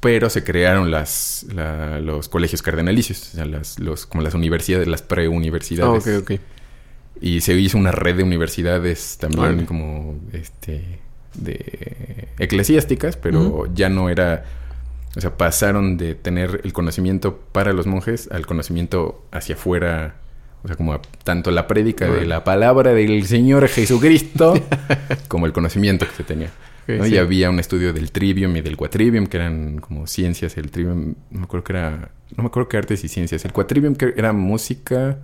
Pero se crearon las, la- los colegios cardenalicios, o sea, las, los, como las universidades, las preuniversidades.
ok, ok.
Y se hizo una red de universidades también como este de eclesiásticas, pero ya no era, o sea, pasaron de tener el conocimiento para los monjes al conocimiento hacia afuera, o sea, como tanto la prédica de la palabra del Señor Jesucristo *laughs* como el conocimiento que se tenía.
Ok,
¿no?
sí.
Y había un estudio del trivium y del quatrivium, que eran como ciencias. El trivium, no me acuerdo que era. No me acuerdo qué artes y ciencias. El quatrivium que era música.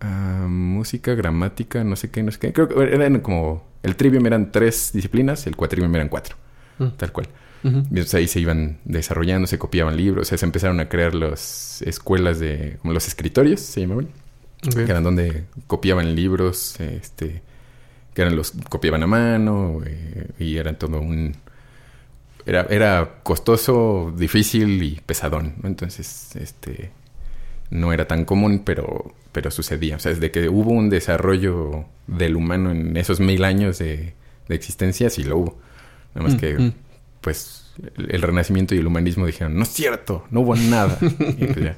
ah, música, gramática, no sé qué, no sé qué. Creo que eran como. El trivium eran tres disciplinas, el quatrivium eran cuatro,
Mm.
tal cual. Y entonces ahí se iban desarrollando, se copiaban libros, o sea, se empezaron a crear las escuelas de. como los escritorios, se llamaban que eran donde copiaban libros, este, que eran los copiaban a mano eh, y eran todo un era, era costoso, difícil y pesadón, ¿no? Entonces, este no era tan común, pero pero sucedía. O sea, desde que hubo un desarrollo del humano en esos mil años de, de existencia, sí lo hubo. Nada más
Mm,
que,
mm.
pues, el, el renacimiento y el humanismo dijeron, no es cierto, no hubo nada. *laughs* y pues ya,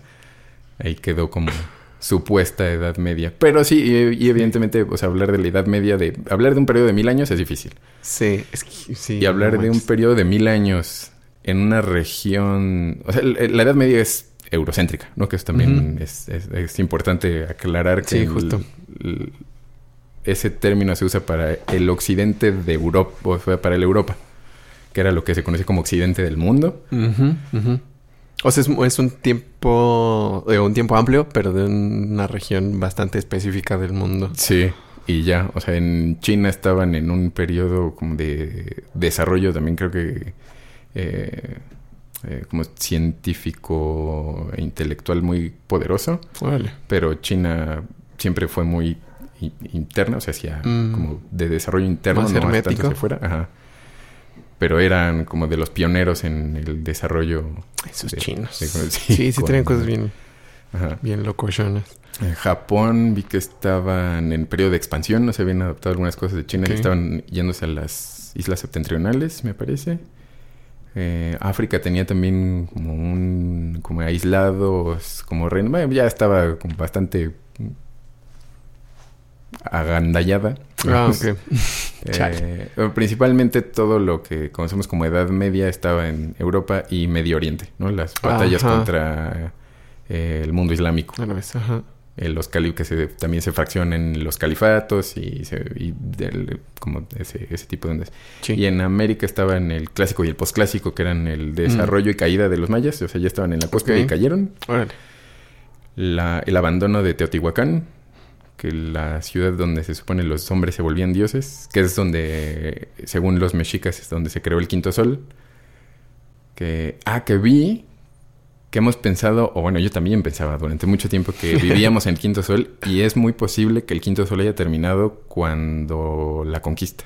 ahí quedó como supuesta Edad Media. Pero sí, y, y evidentemente, o sea, hablar de la Edad Media, de hablar de un periodo de mil años es difícil.
Sí, es que sí.
y hablar
no
de un periodo de mil años en una región... O sea, la Edad Media es eurocéntrica, ¿no? Que eso también es, es, es, importante aclarar que
sí, justo.
El, el, ese término se usa para el occidente de Europa, o sea, para la Europa, que era lo que se conoce como occidente del mundo.
Uh -huh, uh -huh. O sea, es, es, un tiempo, eh, un tiempo amplio, pero de una región bastante específica del mundo.
Sí, y ya, o sea, en China estaban en un periodo como de desarrollo también creo que eh, eh, como científico e intelectual muy poderoso.
Vale.
Pero China siempre fue muy interna, o sea, hacía mm. como de desarrollo interno,
Más
no
hermético.
tanto hacia fuera. Ajá. Pero eran como de los pioneros en el desarrollo.
Esos
de,
chinos.
de,
sí, sí, sí tenían cosas bien,
Ajá.
bien locochonas.
En Japón vi que estaban en periodo de expansión, no se habían adaptado algunas cosas de China
Okay.
y estaban yéndose a las islas septentrionales, me parece. Eh, África tenía también como un como aislados como reino, bueno, ya estaba como bastante agandallada.
Ah, *laughs* ok.
Eh, principalmente todo lo que conocemos como Edad Media estaba en Europa y Medio Oriente, ¿no? Las batallas
Ajá.
contra eh, el mundo islámico.
A la vez, ajá.
Eh, los cali que se, también se fraccionan los califatos y, se, y del, como ese, ese tipo de ondas.
Sí.
Y en América estaba en el clásico y el posclásico, que eran el desarrollo y caída de los mayas, o sea, ya estaban en la cúspide
Mm. Ok.
y cayeron.
Órale.
La, el abandono de Teotihuacán, que la ciudad donde se supone los hombres se volvían dioses, que es donde, según los mexicas, es donde se creó el quinto sol. Que, ah, que vi que hemos pensado, o bueno, yo también pensaba durante mucho tiempo que *laughs* vivíamos en el quinto sol y es muy posible que el quinto sol haya terminado cuando la conquista.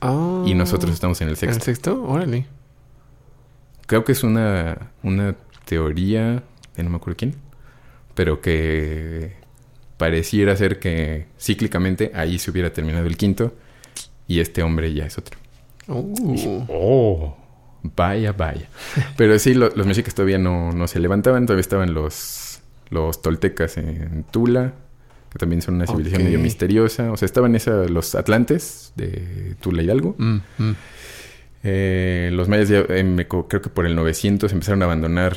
Ah.
Y nosotros estamos en el
¿En
sexto.
el sexto? Órale.
Creo que es una, una teoría de no me acuerdo quién, pero que pareciera ser que cíclicamente ahí se hubiera terminado el quinto y este hombre ya es otro.
Uh.
Oh, vaya, vaya. Pero sí, lo- los mexicas todavía no, no se levantaban, todavía estaban los, los toltecas en Tula, que también son una civilización medio misteriosa. O sea, estaban esa, los atlantes de Tula Hidalgo.
Mm, mm.
Eh, los mayas ya, eh, me creo que por el 900 empezaron a abandonar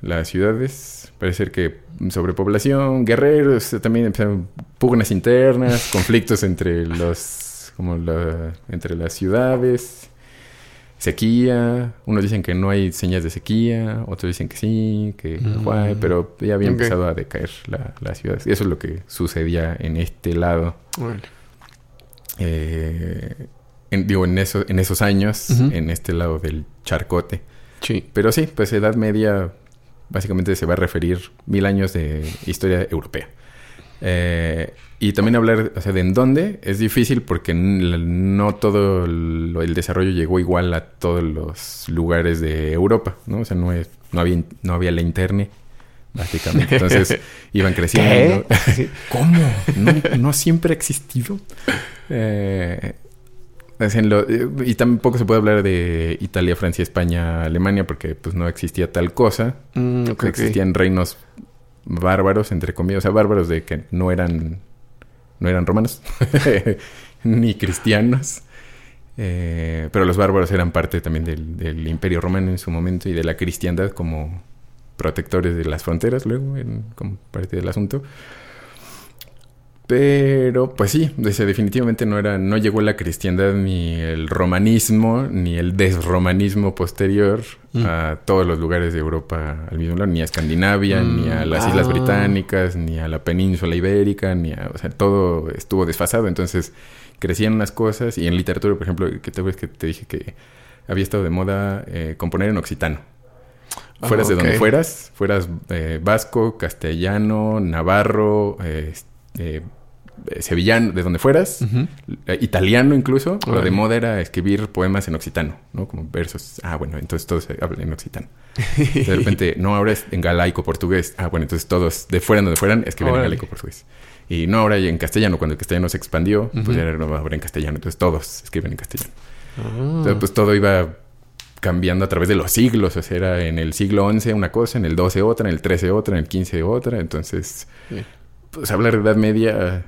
las ciudades. Parece ser que sobrepoblación, guerreros, también empezaron pugnas internas, *laughs* conflictos entre los, como la, entre las ciudades, sequía. Unos dicen que no hay señas de sequía, otros dicen que sí, que
Mm.
pero ya había empezado a decaer la, la ciudad. Eso es lo que sucedía en este lado. Eh, en, digo, en, eso, en esos años, en este lado del charcote.
Sí.
Pero sí, pues Edad Media básicamente se va a referir mil años de historia europea. Eh, y también hablar, o sea, de en dónde es difícil porque no todo el desarrollo llegó igual a todos los lugares de Europa, ¿no? O sea, no, es, no, había, no había la internet, básicamente. *laughs* Entonces iban creciendo. *laughs* ¿Cómo? ¿No, no siempre ha existido? Eh, eh, y tampoco se puede hablar de Italia, Francia, España, Alemania, porque pues no existía tal cosa.
Mm.
Existían reinos bárbaros, entre comillas, o sea, bárbaros de que no eran, no eran romanos, *laughs* ni cristianos. Eh, pero los bárbaros eran parte también del, del imperio romano en su momento y de la cristiandad como protectores de las fronteras luego, en- como parte del asunto. Pero, pues sí, definitivamente no era, no llegó la cristiandad ni el romanismo, ni el desromanismo posterior
Mm.
a todos los lugares de Europa al mismo lado, ni a Escandinavia,
Mm,
ni a las Islas
ah.
Británicas, ni a la península ibérica, ni a, o sea, todo estuvo desfasado. Entonces, crecían unas cosas, y en literatura, por ejemplo, que te que te dije que había estado de moda eh, componer en occitano.
Ah,
Fueras de donde fueras, fueras eh, vasco, castellano, navarro, eh, eh, sevillano, de donde fueras, eh, italiano incluso, lo de moda era escribir poemas en occitano, ¿no? Como versos. Ah, bueno, entonces todos hablan en occitano. De *laughs* repente, no, ahora es en galaico portugués. Ah, bueno, entonces todos, de fuera donde fueran, escriben en galaico portugués. Y no ahora en castellano, cuando el castellano se expandió, pues ya era no, ahora en castellano. Entonces todos escriben en castellano.
Ah.
Entonces, pues todo iba cambiando a través de los siglos. O sea, era en el siglo XI una cosa, en el XII otra, en el XIII otra, en el XV otra. Entonces,
Sí.
pues hablar de Edad Media...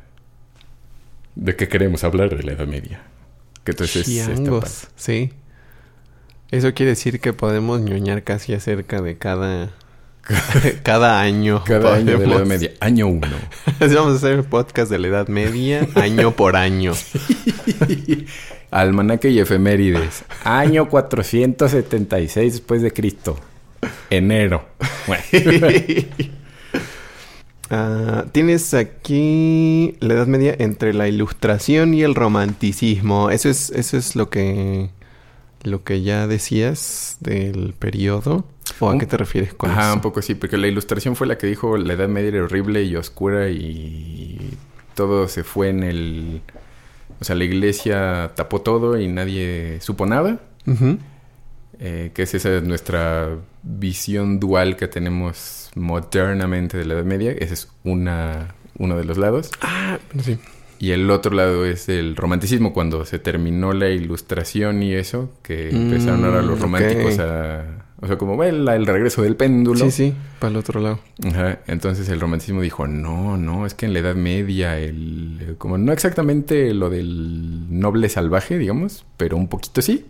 ¿De qué queremos hablar de la Edad Media? Que entonces
Chiangos.
padre.
Sí. Eso quiere decir que podemos ñoñar casi acerca de cada *laughs* Cada año. *laughs*
Cada año de la Edad Media. Año 1.
Así *laughs* Vamos a hacer el podcast de la Edad Media año por año.
Almanaque y efemérides. Año 476 después de Cristo. Enero. Bueno.
Ah, tienes aquí la Edad Media entre la Ilustración y el Romanticismo. Eso es, eso es lo que lo que ya decías del periodo. ¿O a
Un-
qué te refieres con
Ajá,
eso?
un poco sí, porque la ilustración fue la que dijo la Edad Media era horrible y oscura y todo se fue en el... O sea, la iglesia tapó todo y nadie supo nada. Eh, que es esa nuestra visión dual que tenemos modernamente de la Edad Media. Ese es una, uno de los lados.
Ah, sí.
Y el otro lado es el romanticismo, cuando se terminó la ilustración y eso, que
Mm,
empezaron ahora los románticos
ok.
a... O sea, como la- el regreso del péndulo.
Sí, sí, para el otro lado.
Ajá, Entonces el romanticismo dijo, no, no, es que en la Edad Media, el, como no exactamente lo del noble salvaje, digamos, pero un poquito sí.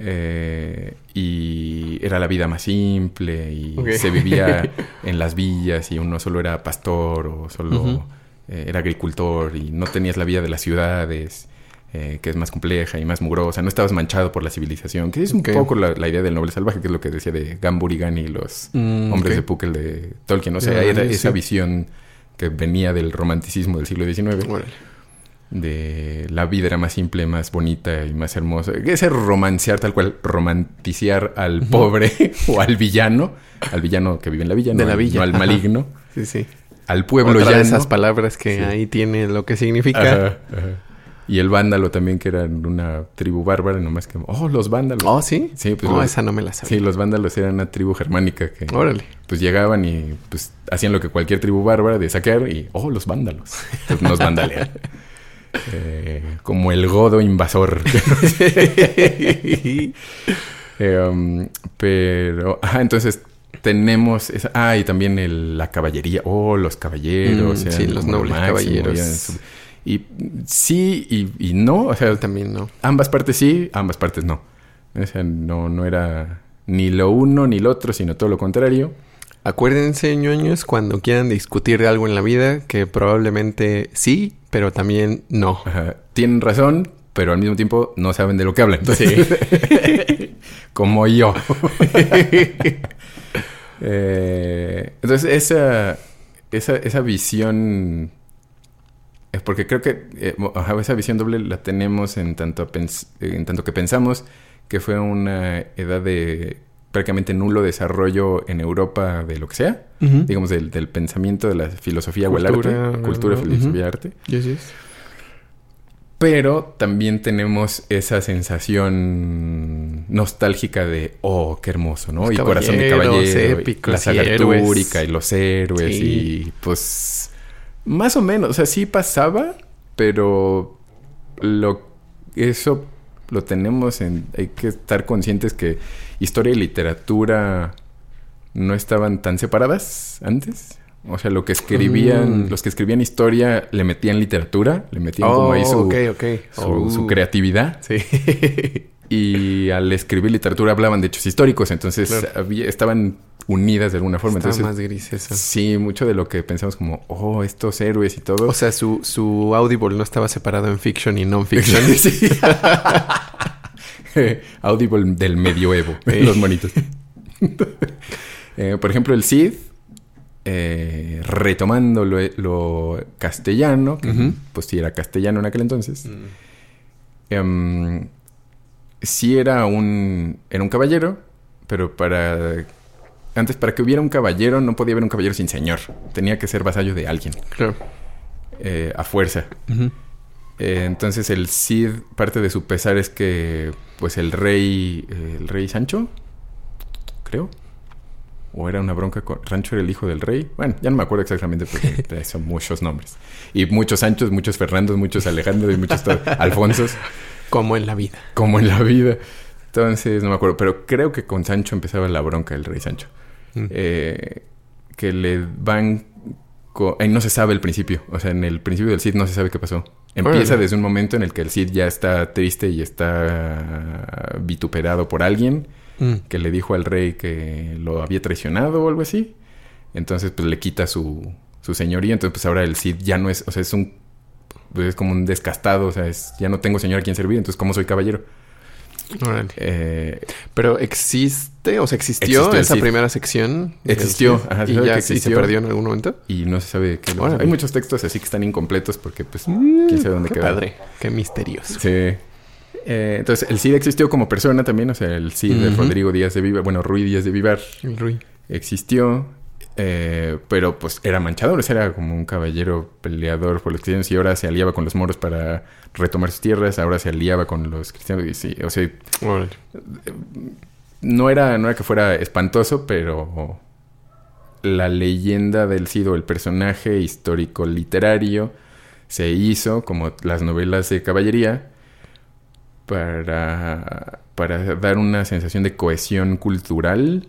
Eh, y era la vida más simple y se vivía *laughs* en las villas y uno solo era pastor o solo eh, era agricultor y no tenías la vida de las ciudades eh, que es más compleja y más mugrosa, no estabas manchado por la civilización, que es un poco la, la idea del noble salvaje, que es lo que decía de Gamburigan y los
Mm,
hombres de Pukel de Tolkien, o sea, era esa visión que venía del romanticismo del siglo XIX. De la vida era más simple, más bonita y más hermosa. Ese romancear tal cual, romanticiar al pobre *laughs* o al villano, al villano que vive en la villa,
De
no,
la
al-
villa,
no al
ajá.
maligno,
Sí, sí.
al pueblo llano.
esas palabras que
Sí.
ahí tiene lo que significa.
Ajá, ajá. Y el vándalo también, que era una tribu bárbara, nomás que, oh, los vándalos.
Oh, ¿sí?
Sí, pues
oh,
los-
esa no me la sabía.
Sí, los vándalos eran una tribu germánica que
Órale.
pues llegaban y pues hacían lo que cualquier tribu bárbara de saquear y, oh, los vándalos. Entonces, nos *laughs* vandalean. Eh, como el godo invasor. *laughs* Eh, um, pero, ajá, entonces tenemos esa, ah, y también el- la caballería, oh, los caballeros,
Mm, sí, los nobles
máximo,
caballeros.
eran y sí y, y no, o sea,
También no.
ambas partes sí, ambas partes no. O sea, no, no era ni lo uno ni lo otro, sino todo lo contrario.
Acuérdense, ñoños, cuando quieran discutir de algo en la vida, que probablemente sí, pero también no.
Ajá, Tienen razón, pero al mismo tiempo no saben de lo que hablan. *laughs* Como yo. *laughs* Eh, entonces, esa, esa, esa visión. Es porque creo que eh, esa visión doble la tenemos en tanto, en tanto que pensamos que fue una edad de prácticamente nulo desarrollo en Europa de lo que sea, digamos del, del pensamiento, de la filosofía o el
Cultura,
arte, cultura, filosofía, arte.
Yes, yes.
Pero también tenemos esa sensación nostálgica de, oh, qué hermoso, ¿no?
Los
y corazón de caballero,
épicos
y la saga artúrica y los héroes
Sí.
y pues más o menos, o sea, sí pasaba, pero lo eso lo tenemos en hay que estar conscientes que historia y literatura no estaban tan separadas antes. O sea, lo que escribían,
Mm.
los que escribían historia le metían literatura, le metían como
Oh,
ahí su,
ok.
su,
Oh.
su creatividad.
Sí. *laughs*
Y al escribir literatura hablaban de hechos históricos, entonces
Claro.
había- estaban unidas de alguna forma. Entonces,
más gris eso.
sí, mucho de lo que pensamos como, oh, estos héroes y todo.
O sea, su, su Audible no estaba separado en fiction y non-fiction. *laughs*
Sí. *laughs* *laughs* Audible del medioevo, *laughs* los monitos. *laughs* Eh, por ejemplo, el Cid, eh, retomando lo, lo castellano, que pues sí era castellano en aquel entonces,
Mm.
em, sí era un, era un caballero, pero para... Antes, para que hubiera un caballero, no podía haber un caballero sin señor. Tenía que ser vasallo de alguien,
Claro.
eh, a fuerza. Eh, entonces el Cid, parte de su pesar es que, pues el rey, el rey Sancho, creo, o era una bronca con Rancho era el hijo del rey. Bueno, ya no me acuerdo exactamente porque *laughs* son muchos nombres y muchos Sanchos, muchos Fernandos, muchos Alejandros y muchos *laughs* Alfonsos,
Como en la vida.
como en la vida. Entonces no me acuerdo, pero creo que con Sancho empezaba la bronca el rey Sancho,
Mm.
Eh, que le van no se sabe el principio. O sea, en el principio del Cid no se sabe qué pasó. Empieza desde un momento en el que el Cid ya está triste y está vituperado por alguien.
Mm.
que le dijo al rey que lo había traicionado o algo así. Entonces, pues le quita su, su señoría. Entonces, pues ahora el Cid ya no es, o sea, es un, pues, es como un descastado, o sea, es, ya no tengo señor a quien servir, entonces, ¿cómo soy caballero? Eh,
Pero existe, o sea, existió, esa primera sección.
Existió, ajá,
y ya se perdió en algún momento.
y no se sabe qué. Hay muchos textos así que están incompletos porque, pues, quién sabe dónde
Qué
quedaron.
padre, qué misterioso.
Sí. Eh, entonces, el Cid existió como persona también, o sea, el Cid de. Rodrigo Díaz de Vivar, bueno, Ruy Díaz de Vivar
El Rui.
existió, eh, pero pues era manchador, o sea, era como un caballero peleador por los cristianos y ahora se aliaba con los moros para retomar sus tierras, ahora se aliaba con los cristianos y sí, o sea,
Órale.
no era, no era que fuera espantoso, pero la leyenda del Cid o el personaje histórico literario se hizo como las novelas de caballería para, para dar una sensación de cohesión cultural,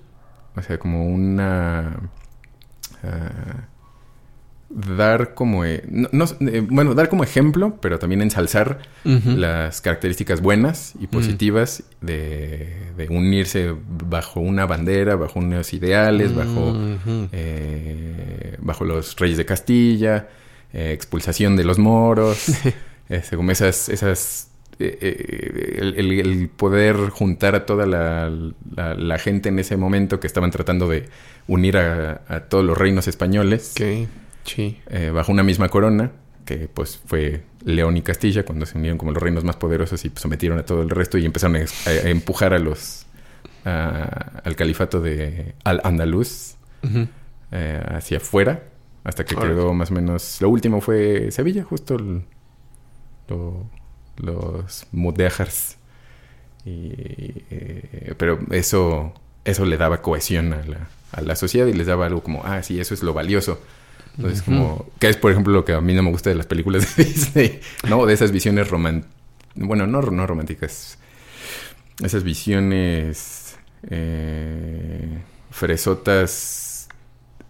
o sea, como una... ah, dar como... eh, no- no- eh, bueno, dar como ejemplo, pero también ensalzar las características buenas y positivas de, de unirse bajo una bandera, bajo unos ideales, bajo, eh, bajo los reyes de Castilla, eh, expulsación de los moros, *laughs* como esas, esas eh, eh, el, el- el poder juntar a toda la, la- la gente en ese momento que estaban tratando de unir a, a todos los reinos españoles.
Sí.
eh, bajo una misma corona, que pues fue León y Castilla, cuando se unieron como los reinos más poderosos y pues, sometieron a todo el resto y empezaron a, empujar a los a- al califato de Al Andaluz eh, hacia afuera, hasta que quedó más o menos. Lo último fue Sevilla, justo el- lo- los mudéjars. Y, eh, pero eso, eso le daba cohesión a la, a la sociedad y les daba algo como, ah, sí, eso es lo valioso. Entonces, como, que es por ejemplo lo que a mí no me gusta de las películas de *laughs* Disney, ¿no? De esas visiones románticas. Bueno, no, no románticas. Esas visiones eh, fresotas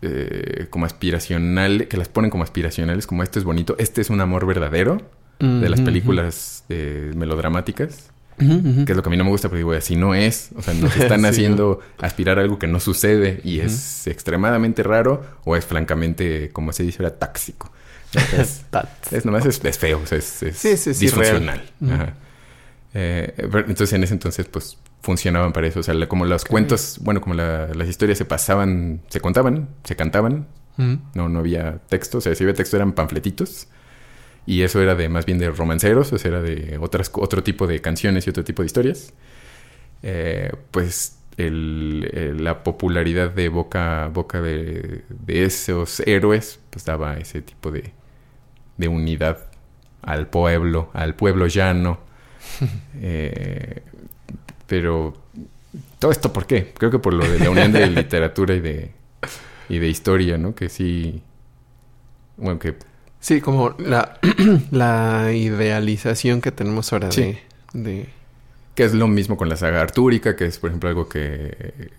eh, como aspiracionales, que las ponen como aspiracionales, como esto es bonito, este es un amor verdadero de las películas eh, melodramáticas, que es lo que a mí no me gusta, porque digo, así no es, o sea, nos están *laughs*
Sí,
haciendo aspirar a algo que no sucede y es extremadamente raro o es francamente, como se dice, era táxico. Es, *laughs* es nomás es, es feo, o sea, es, es
Sí, sí, sí,
disfuncional. Ajá. Eh, pero entonces en ese entonces pues funcionaban para eso, o sea, la- como los cuentos, bueno, como la- las historias se pasaban, se contaban, se cantaban, no, no había texto, o sea, si había texto eran panfletitos. Y eso era de más bien de romanceros, o sea, era de otras, otro tipo de canciones y otro tipo de historias. Eh, pues el- el- la popularidad de boca a boca de, de esos héroes, pues daba ese tipo de, de unidad al pueblo, al pueblo llano. *laughs* Eh, pero todo esto, ¿por qué? Creo que por lo de la unión de *laughs* literatura y de, y de historia, ¿no? Que sí. Bueno, que
Sí, como la, *clears throat* la idealización que tenemos ahora
Sí.
de, de...
Que es lo mismo con la saga artúrica, que es, por ejemplo, algo que,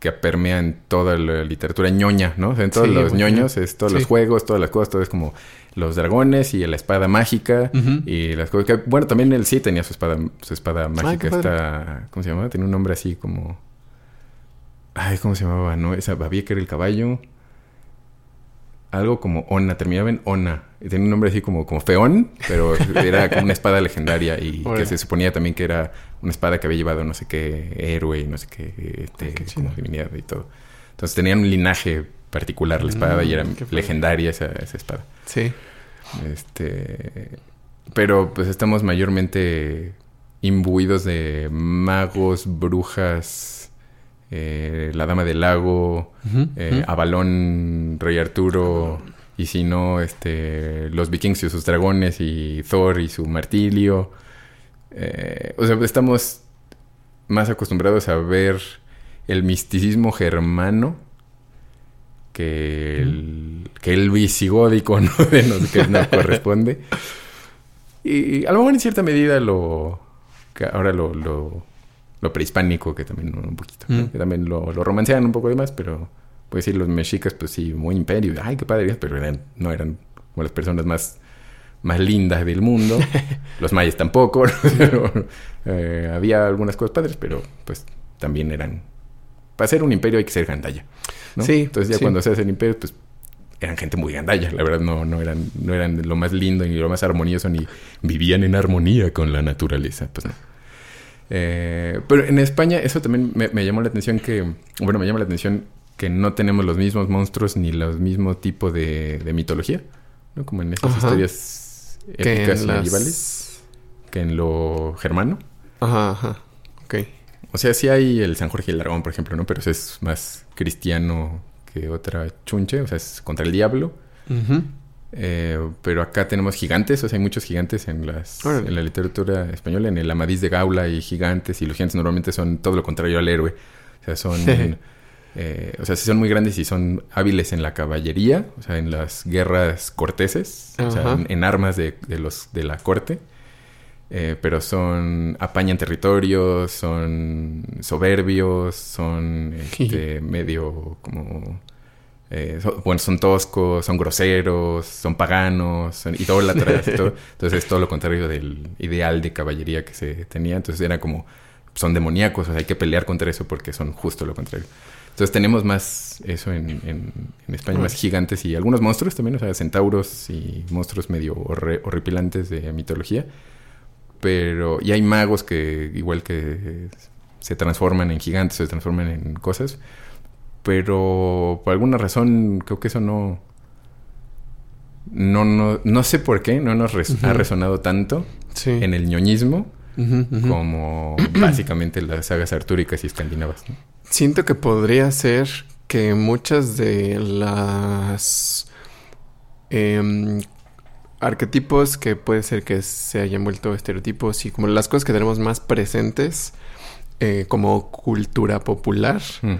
que permea en toda la literatura ñoña, ¿no? O sea, en todos
Sí,
los
bueno.
ñoños, es todos
Sí.
los juegos, todas las cosas, todo es como los dragones y la espada mágica y las cosas que... Bueno, también él sí tenía su espada, su espada mágica,
qué padre.
esta... ¿Cómo se llamaba? Tenía un nombre así como... Ay, ¿cómo se llamaba? ¿No? Esa babía que era el caballo. Algo como Ona, terminaba en Ona. Tenía un nombre así como, como feón, pero *laughs* era como una espada legendaria y que se suponía también que era una espada que había llevado no sé qué héroe y no sé qué, este,
qué
como divinidad y todo. Entonces tenían un linaje particular la espada y era
Mm,
legendaria esa, esa espada.
Sí.
Este, pero pues estamos mayormente imbuidos de magos, brujas, eh, la Dama del Lago,
Ujú,
eh,
ujú.
Avalón, Rey Arturo, y si no, este, los vikings y sus dragones, y Thor y su martilio. Eh, o sea, estamos más acostumbrados a ver el misticismo germano que el, que el visigódico, *laughs* ¿no? De nos, que nos *laughs* corresponde. Y a lo mejor en cierta medida lo... que ahora lo, lo, lo prehispánico, que también un poquito.
Mm.
que también lo, lo romancean un poco de más, pero pues sí, los mexicas, pues sí, muy imperio, ay, qué padre, pero eran, no eran como las personas más, más lindas del mundo. *laughs* los mayas tampoco, *laughs* pero, eh, había algunas cosas padres, pero pues también eran... Para ser un imperio hay que ser gandalla. ¿no?
Sí,
Entonces ya
sí.
cuando se hace el imperio, pues eran gente muy gandalla. La verdad no, no, eran, no eran lo más lindo ni lo más armonioso, ni vivían en armonía con la naturaleza. Pues no. Eh, pero en España eso también me, me llamó la atención que... Bueno, me llama la atención que no tenemos los mismos monstruos ni los mismos tipos de, de mitología. ¿no? Como en estas
Ajá.
historias épicas
las-
medievales. Que en lo germano.
Ajá, ajá. Ok.
O sea, sí hay el San Jorge y el Dragón, por ejemplo, ¿no? Pero eso es más cristiano que otra chunche. O sea, es contra el diablo.
Ujú.
Eh, pero acá tenemos gigantes, o sea, hay muchos gigantes en, las,
Órale.
en la literatura española. En el Amadís de Gaula hay gigantes y los gigantes normalmente son todo lo contrario al héroe. O sea, son... *laughs* eh, o sea, sí son muy grandes y son hábiles en la caballería, o sea, en las guerras corteses, o sea, en, en armas de, de los, de la corte. Eh, pero son... apañan territorios, son soberbios, son este, *laughs* medio como... eh, son- bueno, son toscos, son groseros, son paganos, son idólatras y todo. *laughs* Entonces es todo lo contrario del ideal de caballería que se tenía. Entonces era como, son demoníacos, o sea, hay que pelear contra eso porque son justo lo contrario. Entonces tenemos más eso en, en- en España, más gigantes y algunos monstruos también, o sea, centauros y monstruos medio horre- horripilantes de mitología. Pero, y hay magos que igual que se transforman en gigantes, se transforman en cosas. Pero por alguna razón creo que eso no... No, no, no sé por qué, no nos res- ha resonado tanto
Sí.
en el ñoñismo como *clears throat* básicamente las sagas artúricas y escandinavas. ¿no?
Siento que podría ser que muchas de las em, arquetipos que puede ser que se hayan vuelto estereotipos y como las cosas que tenemos más presentes eh, como cultura popular
Mm.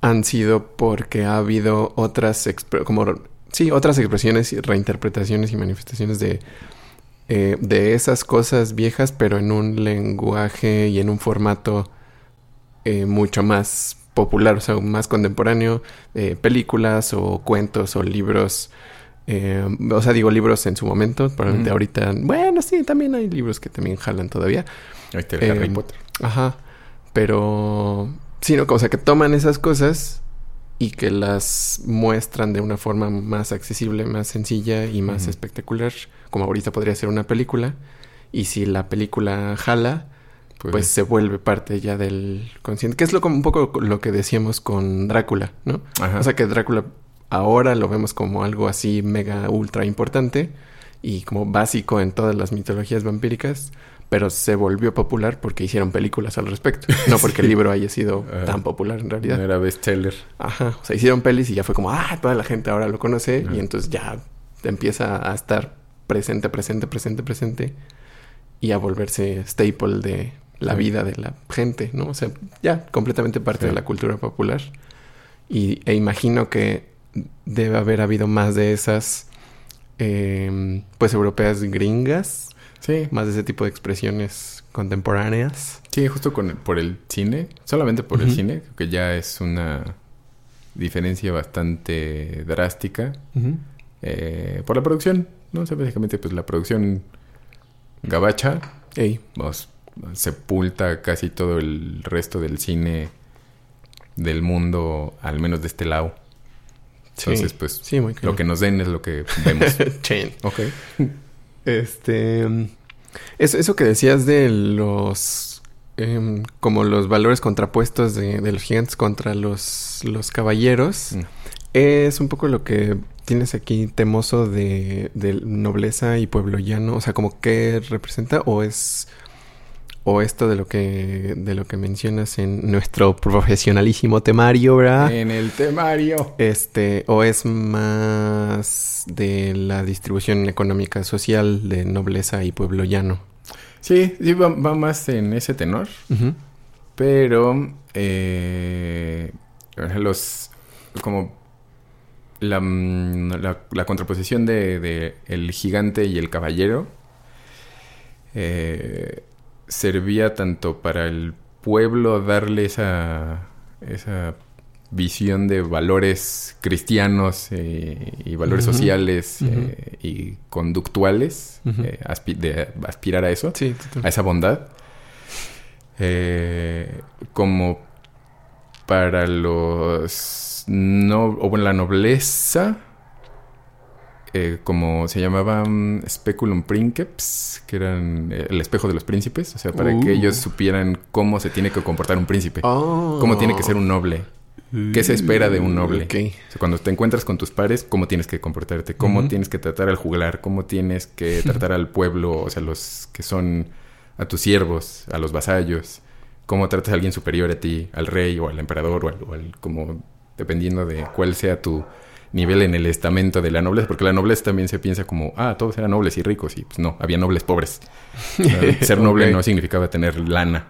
Han sido porque ha habido otras como sí otras expresiones y reinterpretaciones y manifestaciones de eh, de esas cosas viejas pero en un lenguaje y en un formato eh, mucho más popular o sea más contemporáneo eh, películas o cuentos o libros eh, o sea digo libros en su momento probablemente ahorita bueno sí también hay libros que también jalan todavía
Ahí está el
Eh,
Harry Potter.
Ajá. Pero. Sí, no, o sea, que toman esas cosas y que las muestran de una forma más accesible, más sencilla y más espectacular. Como ahorita podría ser una película. Y si la película jala, pues, se vuelve parte ya del consciente. Que es lo como un poco lo que decíamos con Drácula, ¿no?
Ajá.
O sea que Drácula ahora lo vemos como algo así mega ultra importante y como básico en todas las mitologías vampíricas, pero se volvió popular porque hicieron películas al respecto, *laughs* no porque el libro haya sido
Ajá.
tan popular en
no
realidad.
era bestseller.
Ajá, o sea, hicieron pelis y ya fue como, ah, toda la gente ahora lo conoce
Ajá.
y entonces ya empieza a estar presente, presente, presente, presente y a volverse staple de la
Sí.
vida de la gente, ¿no? O sea, ya completamente parte
Sí.
de la cultura popular. Y, e imagino que debe haber habido más de esas, em, pues, europeas gringas,
Sí,
más de ese tipo de expresiones contemporáneas.
sí, justo con por el cine, solamente por el cine, que ya es una diferencia bastante drástica. Eh, por la producción, ¿no? O sea, básicamente, pues la producción gabacha
Ey,
vamos, sepulta casi todo el resto del cine del mundo, al menos de este lado.
sí,
Entonces, pues,
sí, muy
lo que nos den es lo que vemos. *laughs* Ok.
Este. Eso, eso que decías de los. em, como los valores contrapuestos de, de los gigantes contra los, los caballeros.
Mm.
Es un poco lo que tienes aquí temoso de, de nobleza y pueblo llano. O sea, como que representa o es. O esto de lo que de lo que mencionas en nuestro profesionalísimo temario, ¿verdad?
En el temario.
Este, o es más de la distribución económica social de nobleza y pueblo llano.
Sí, sí, va, va más en ese tenor. Pero eh, los como la, mm, la, la contraposición de, de el gigante y el caballero eh, servía tanto para el pueblo darle esa, esa visión de valores cristianos eh, y valores sociales eh, y conductuales, eh, aspi- de aspirar a eso
Sí,
a esa bondad. Como para los no o bueno, la nobleza eh, como se llamaban speculum princeps, que eran eh, el espejo de los príncipes, o sea, para que
Uh.
ellos supieran cómo se tiene que comportar un príncipe,
Oh.
cómo tiene que ser un noble, qué se espera de un noble. O sea, cuando te encuentras con tus pares, cómo tienes que comportarte, cómo tienes que tratar al juglar, cómo tienes que *laughs* tratar al pueblo, o sea, los que son a tus siervos, a los vasallos, cómo tratas a alguien superior a ti, al rey o al emperador o al, o al- como dependiendo de cuál sea tu nivel en el estamento de la nobleza, porque la nobleza también se piensa como, ah, todos eran nobles y ricos, y pues no, había nobles pobres. *laughs* Ser noble no significaba tener lana.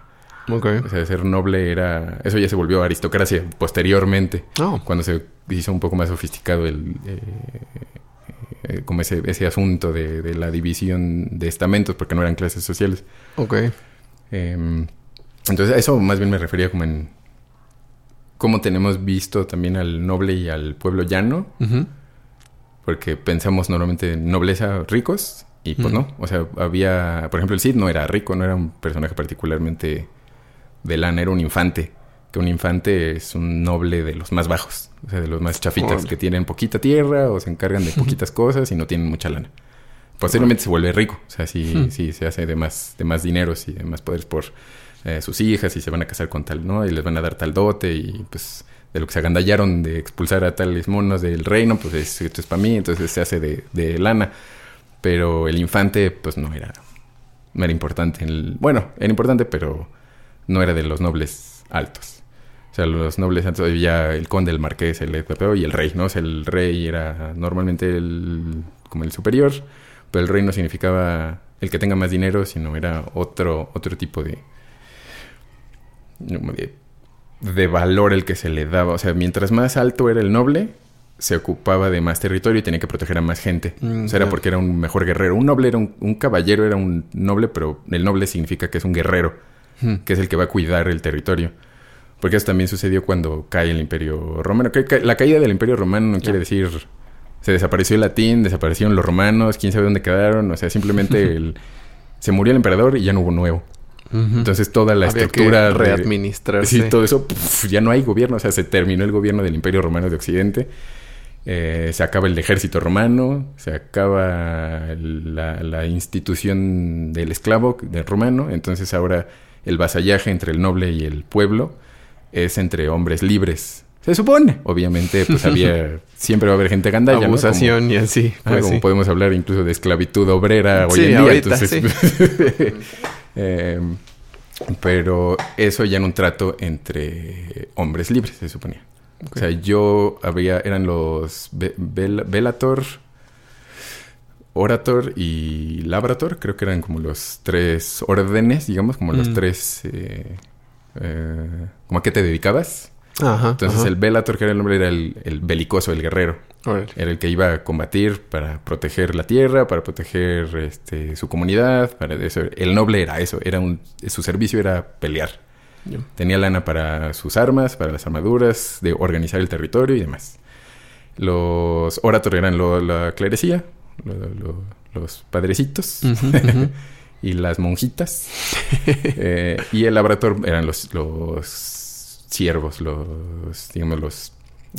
Ok.
O sea, ser noble era... Eso ya se volvió aristocracia posteriormente
Oh.
cuando se hizo un poco más sofisticado el eh, eh, como ese, ese asunto de, de la división de estamentos porque no eran clases sociales
Ok.
Eh, entonces a eso más bien me refería como en cómo tenemos visto también al noble y al pueblo llano porque pensamos normalmente en nobleza ricos y pues no. O sea había por ejemplo el Cid no era rico no era un personaje particularmente de lana era un infante que un infante es un noble de los más bajos o sea de los más chafitas que tienen poquita tierra o se encargan de *laughs* poquitas cosas y no tienen mucha lana. Posteriormente se vuelve rico o sea sí, sí se hace de más de más dineros y de más poderes por eh, sus hijas y se van a casar con tal no y les van a dar tal dote y pues de lo que se agandallaron de expulsar a tales monos del reino, pues es- esto es para mí, entonces se hace de, lana. Pero el infante, pues no era, no era importante. Bueno, era importante, pero no era de los nobles altos. O sea, los nobles altos había el conde, el marqués, el y el rey, ¿no? El rey era normalmente el, como el superior, pero el rey no significaba el que tenga más dinero, sino era otro, otro tipo de, de valor el que se le daba. O sea, mientras más alto era el noble, se ocupaba de más territorio y tenía que proteger a más gente.
Mm,
o sea, era
claro.
porque era un mejor guerrero. Un noble era un, un caballero, era un noble, pero el noble significa que es un guerrero,
Hmm.
que es el que va a cuidar el territorio. Porque eso también sucedió cuando cae el Imperio Romano. La caída del Imperio Romano no quiere decir se desapareció el latín, desaparecieron los romanos, quién sabe dónde quedaron. O sea, simplemente *laughs* el, se murió el emperador y ya no hubo nuevo. Entonces toda la
Había
estructura
readministrarse.
Sí, todo eso, puf, ya no hay gobierno, o sea, se terminó el gobierno del Imperio Romano de Occidente, eh, se acaba el ejército romano, se acaba la, la institución del esclavo del romano, entonces ahora el vasallaje entre el noble y el pueblo es entre hombres libres. Se supone, obviamente, pues había, *laughs* siempre va a haber gente gandalla, ¿no?
Abusación y así.
Ah,
Pues
como
sí.
podemos hablar incluso de esclavitud obrera hoy
Sí,
en día.
ahorita,
entonces, *laughs* eh, pero eso ya en un trato entre hombres libres, se suponía. O sea, yo había, eran los Be- Bel- Bellator, Orator y Labrator, creo que eran como los tres órdenes, digamos, como los
Mm.
tres, eh, eh, como a qué te dedicabas.
Ajá.
Entonces
ajá.
el Bellator, que era el nombre, era el, el belicoso, el guerrero.
Órale.
Era el que iba a combatir para proteger la tierra, para proteger este, su comunidad, para eso. El noble era eso, era un, su servicio era pelear.
Ya.
Tenía lana para sus armas, para las armaduras, de organizar el territorio y demás. Los oratores eran lo- la clerecía, lo- lo- los padrecitos
Ujú, *laughs* ujú.
y las monjitas. *laughs* Eh, y el labrator eran los, los siervos, los, digamos, los,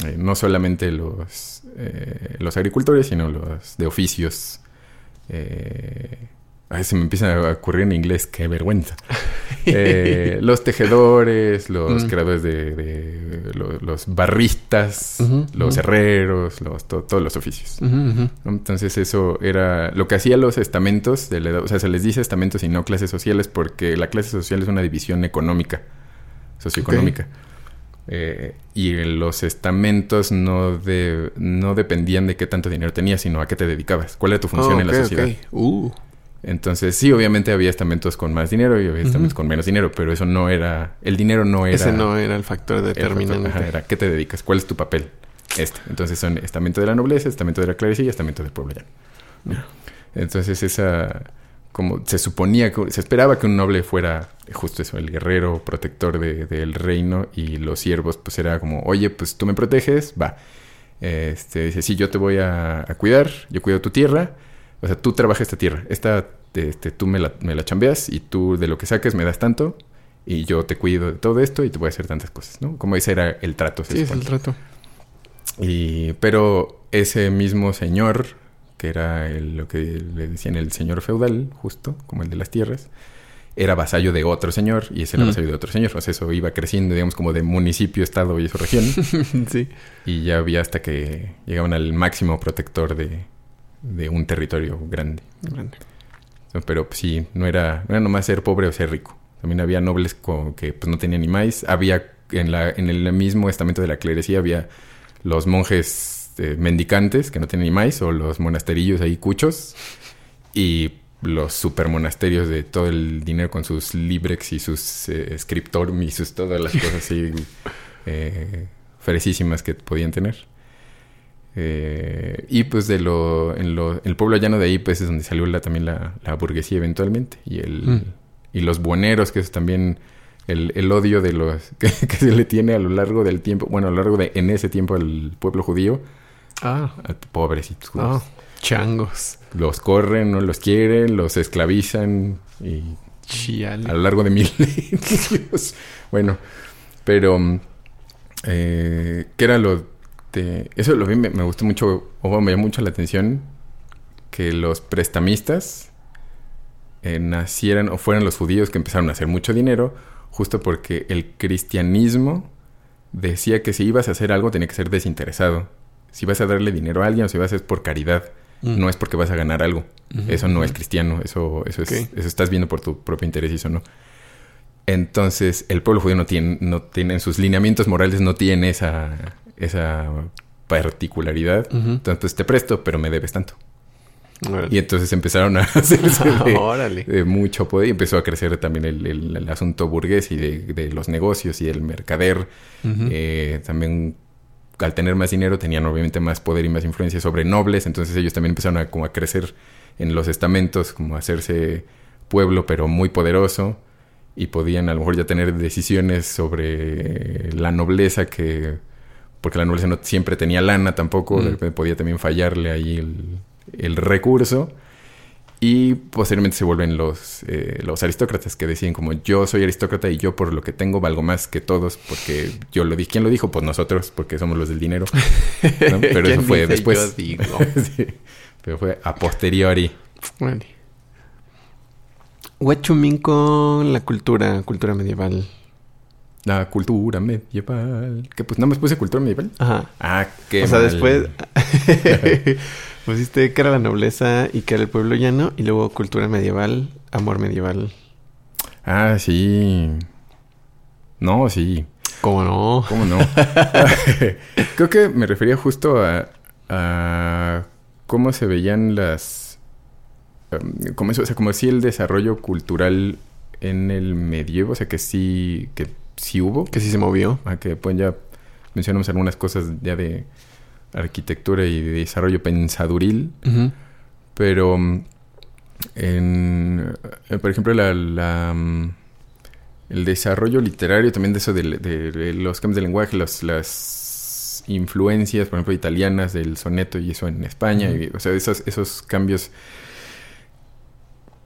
eh, no solamente los, eh, los agricultores, sino los de oficios. Eh, ay, se me empieza a ocurrir en inglés, qué vergüenza. *laughs* Los tejedores, los
Mm.
creadores de, de- lo- los barristas, los herreros, los, to- todos los oficios. Entonces eso era lo que hacía los estamentos de la edad, o sea, se les dice estamentos y no clases sociales porque la clase social es una división económica, socioeconómica. Eh, y los estamentos no, de, no dependían de qué tanto dinero tenías, sino a qué te dedicabas, cuál era tu función
Oh,
en la sociedad.
Uh.
Entonces, sí, obviamente había estamentos con más dinero y había estamentos con menos dinero, pero eso no era, el dinero no era...
Ese no era el factor
el factor,
determinante.
ajá, era qué te dedicas, cuál es tu papel. Este. Entonces son estamento de la nobleza, estamento de la clerecía y estamento del pueblo llano.
Ya.
Entonces esa, como se suponía, que, se esperaba que un noble fuera justo eso, el guerrero protector de- del reino y los siervos, pues era como, oye, pues tú me proteges, va. Este, dice, sí, yo te voy a, a cuidar, yo cuido tu tierra, o sea, tú trabajas esta tierra, esta, este, tú me la, me la chambeas y tú de lo que saques me das tanto y yo te cuido de todo esto y te voy a hacer tantas cosas, ¿no? Como ese era el trato.
Sí, es el trato.
Y, pero ese mismo señor, que era el- lo que le decían el señor feudal, justo, como el de las tierras, era vasallo de otro señor y ese era
Mm.
vasallo de otro señor. O sea, eso iba creciendo, digamos, como de municipio, estado y eso región. *laughs*
sí.
y ya había hasta que llegaban al máximo protector de, de un territorio grande.
Grande.
Pero pues, sí, no era, no era nomás ser pobre o ser rico. También había nobles con, que pues, no tenían ni maíz. Había en, la, en el mismo estamento de la clerecía había los monjes eh, mendicantes que no tenían ni maíz o los monasterillos ahí cuchos y los supermonasterios de todo el dinero con sus librex y sus eh, scriptorum y sus todas las cosas así *laughs* eh, fresísimas que podían tener. Eh, y pues de lo, en lo, el pueblo llano de ahí pues es donde salió la, también la, la burguesía eventualmente y el
Mm.
y los buoneros que es también el, el odio de los *laughs* que, que se le tiene a lo largo del tiempo bueno a lo largo de en ese tiempo al pueblo judío
Ah,
pobrecitos judíos.
ah, changos.
los corren no los quieren los esclavizan y
Chiale.
a lo largo de milenios. *laughs* bueno, pero mm, eh, ¿qué era lo de eso lo vi me, me gustó mucho o me llamó mucho la atención que los prestamistas eh, nacieran o fueran los judíos que empezaron a hacer mucho dinero justo porque el cristianismo decía que si ibas a hacer algo tenía que ser desinteresado. Si vas a darle dinero a alguien o si vas a hacer por caridad,
Mm.
no es porque vas a ganar algo.
Ujú,
Eso no es cristiano, eso, eso es,
Ok.
eso estás viendo por tu propio interés y eso no. Entonces, el pueblo judío no tiene, no tiene, en sus lineamientos morales no tiene esa, esa particularidad.
Ujú.
Entonces, pues te presto, pero me debes tanto.
Órale.
Y entonces empezaron a *laughs* hacerse de, *laughs* de mucho poder y empezó a crecer también el, el- el asunto burgués y de, de los negocios y el mercader.
Ujú.
Eh, también al tener más dinero tenían obviamente más poder y más influencia sobre nobles, entonces ellos también empezaron a, como a crecer en los estamentos, como a hacerse pueblo pero muy poderoso y podían a lo mejor ya tener decisiones sobre la nobleza que porque la nobleza no siempre tenía lana tampoco,
Mm.
de repente podía también fallarle ahí el, el recurso y posteriormente se vuelven los, eh, los aristócratas que deciden como yo soy aristócrata y yo por lo que tengo valgo más que todos porque yo lo dije. ¿Quién lo dijo? Pues nosotros, porque somos los del dinero. ¿no? *laughs* Pero
¿Quién
eso fue después.
yo digo? *laughs*
Sí. Pero fue a posteriori.
Huachumín con la cultura, cultura medieval.
La cultura medieval. Que pues nada más puse cultura medieval.
Ajá.
Ah, qué
o sea,
mal.
después *laughs* pusiste que era la nobleza y que era el pueblo llano y luego cultura medieval, amor medieval.
Ah, sí. No, sí.
¿Cómo no?
¿Cómo no? *laughs* *laughs* Creo que me refería justo a, a cómo se veían las... como eso, o sea, como si el desarrollo cultural en el medievo, o sea, que sí, que sí hubo.
Que sí se movió.
Ah, que pues ya mencionamos algunas cosas ya de arquitectura y de desarrollo pensaduril. Pero, mm, en, eh, por ejemplo, la, la, mm, el desarrollo literario también de eso de, de- de los cambios de lenguaje, los- las influencias, por ejemplo, italianas del soneto y eso en España, y, o sea, esos, esos cambios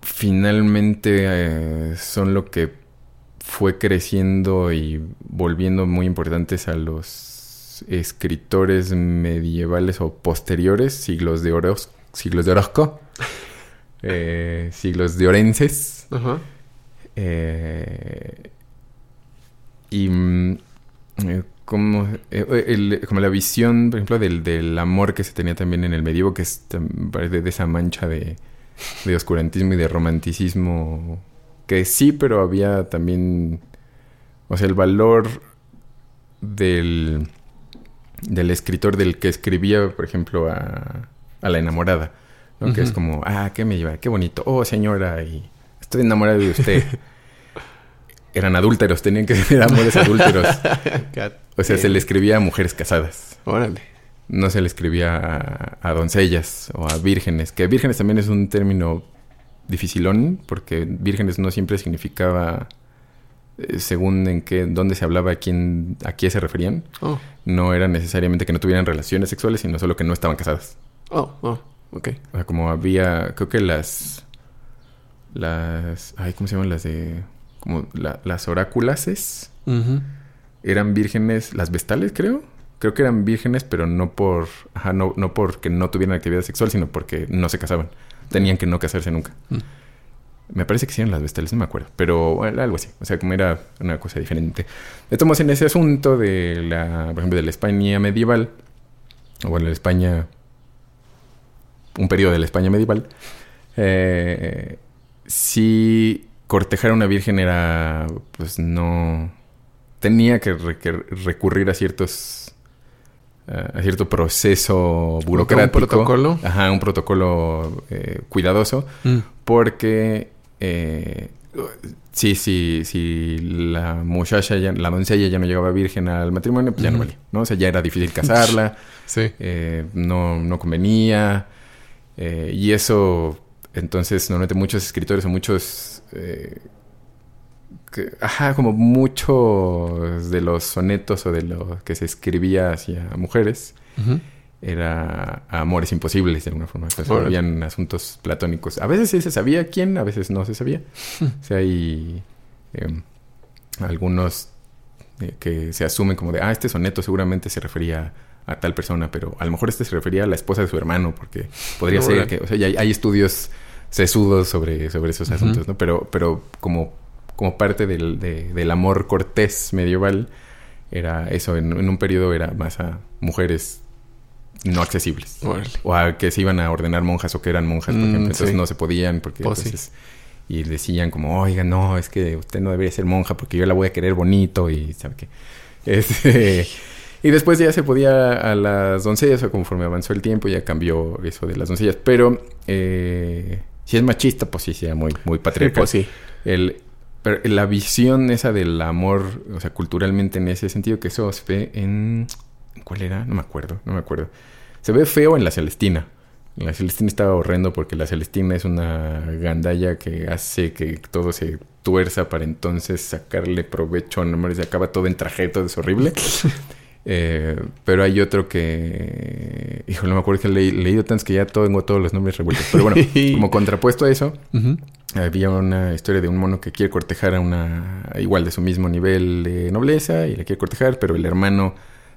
finalmente eh, son lo que fue creciendo y volviendo muy importantes a los escritores medievales o posteriores, siglos de Oros, siglos de Orozco, *laughs* eh, siglos de Orenses, eh, y mm, eh, como, el- como la visión, por ejemplo, del, del amor que se tenía también en el medievo, que es de esa mancha de, de oscurantismo y de romanticismo, que sí, pero había también, o sea, el valor del, del escritor, del que escribía, por ejemplo, a, a la enamorada, ¿no? que es como, ah, qué me lleva, qué bonito, oh señora, y estoy enamorado de usted. *laughs* Eran adúlteros, tenían que ser amores adúlteros. *laughs* O sea, se le escribía a mujeres casadas.
Órale.
No se le escribía a, a doncellas o a vírgenes. Que vírgenes también es un término dificilón, porque vírgenes no siempre significaba según en qué, dónde se hablaba, a quién, a quién se referían.
Oh,
No era necesariamente que no tuvieran relaciones sexuales, sino solo que no estaban casadas.
oh, oh, ok.
O sea, como había, creo que las, las, ay, ¿cómo se llaman las de, como las oráculases. Eran vírgenes, las vestales creo. Creo que eran vírgenes, pero no por, ajá, no, no porque no tuvieran actividad sexual, sino porque no se casaban. Tenían que no casarse nunca. Mm. Me parece que sí eran las vestales, no me acuerdo. Pero algo así. O sea, como era una cosa diferente. Estamos en ese asunto de la, por ejemplo, de la España medieval. O bueno, la España. Un periodo de la España medieval. Eh, si cortejar a una virgen era. Pues no. Tenía que recurrir a ciertos. a cierto proceso burocrático.
¿Un protocolo?
Ajá, un protocolo eh, cuidadoso. Mm. Porque eh, sí, sí, sí, la muchacha, ya, la doncella ya no llegaba virgen al matrimonio, pues ya no valía, ¿no? O sea, ya era difícil casarla, *laughs*
sí.
Eh, no, no convenía, eh, y eso, entonces, normalmente muchos escritores o muchos, eh, ajá, como muchos de los sonetos o de lo que se escribía hacia mujeres, era amores imposibles de alguna forma. Habían asuntos platónicos. A veces sí se sabía quién, a veces no se sabía. *laughs* o sea, hay em, algunos eh, que se asumen como de, ah, este soneto seguramente se refería a tal persona, pero a lo mejor este se refería a la esposa de su hermano, porque podría ser que, o sea, hay, estudios sesudos sobre, sobre esos asuntos, ¿no? Pero, pero como, como parte del, del amor cortés medieval, era eso, en, en un periodo era más a mujeres no accesibles. O a que se iban a ordenar monjas o que eran monjas, por mm, ejemplo. Entonces no se podían porque pues y decían como, oiga, no, es que usted no debería ser monja porque yo la voy a querer bonito y sabe qué. *laughs* Este, y después ya se podía a las doncellas, o conforme avanzó el tiempo ya cambió eso de las doncellas. Pero eh, si es machista, pues sí, sea muy, muy patriarcal.
pues sí.
El, pero la visión esa del amor, o sea, culturalmente en ese sentido, que eso se ve en... ¿Cuál era? No me acuerdo, no me acuerdo. Se ve feo en la Celestina. La Celestina estaba horrendo porque la Celestina es una gandalla que hace que todo se tuerza para entonces sacarle provecho. No se acaba todo en trajeto, es horrible. *laughs* Eh, pero hay otro que. Híjole, no me acuerdo que he leído tantos que ya tengo todos los nombres revueltos. Pero bueno, *laughs* como contrapuesto a eso, había una historia de un mono que quiere cortejar a una. igual de su mismo nivel de nobleza y le quiere cortejar, pero el hermano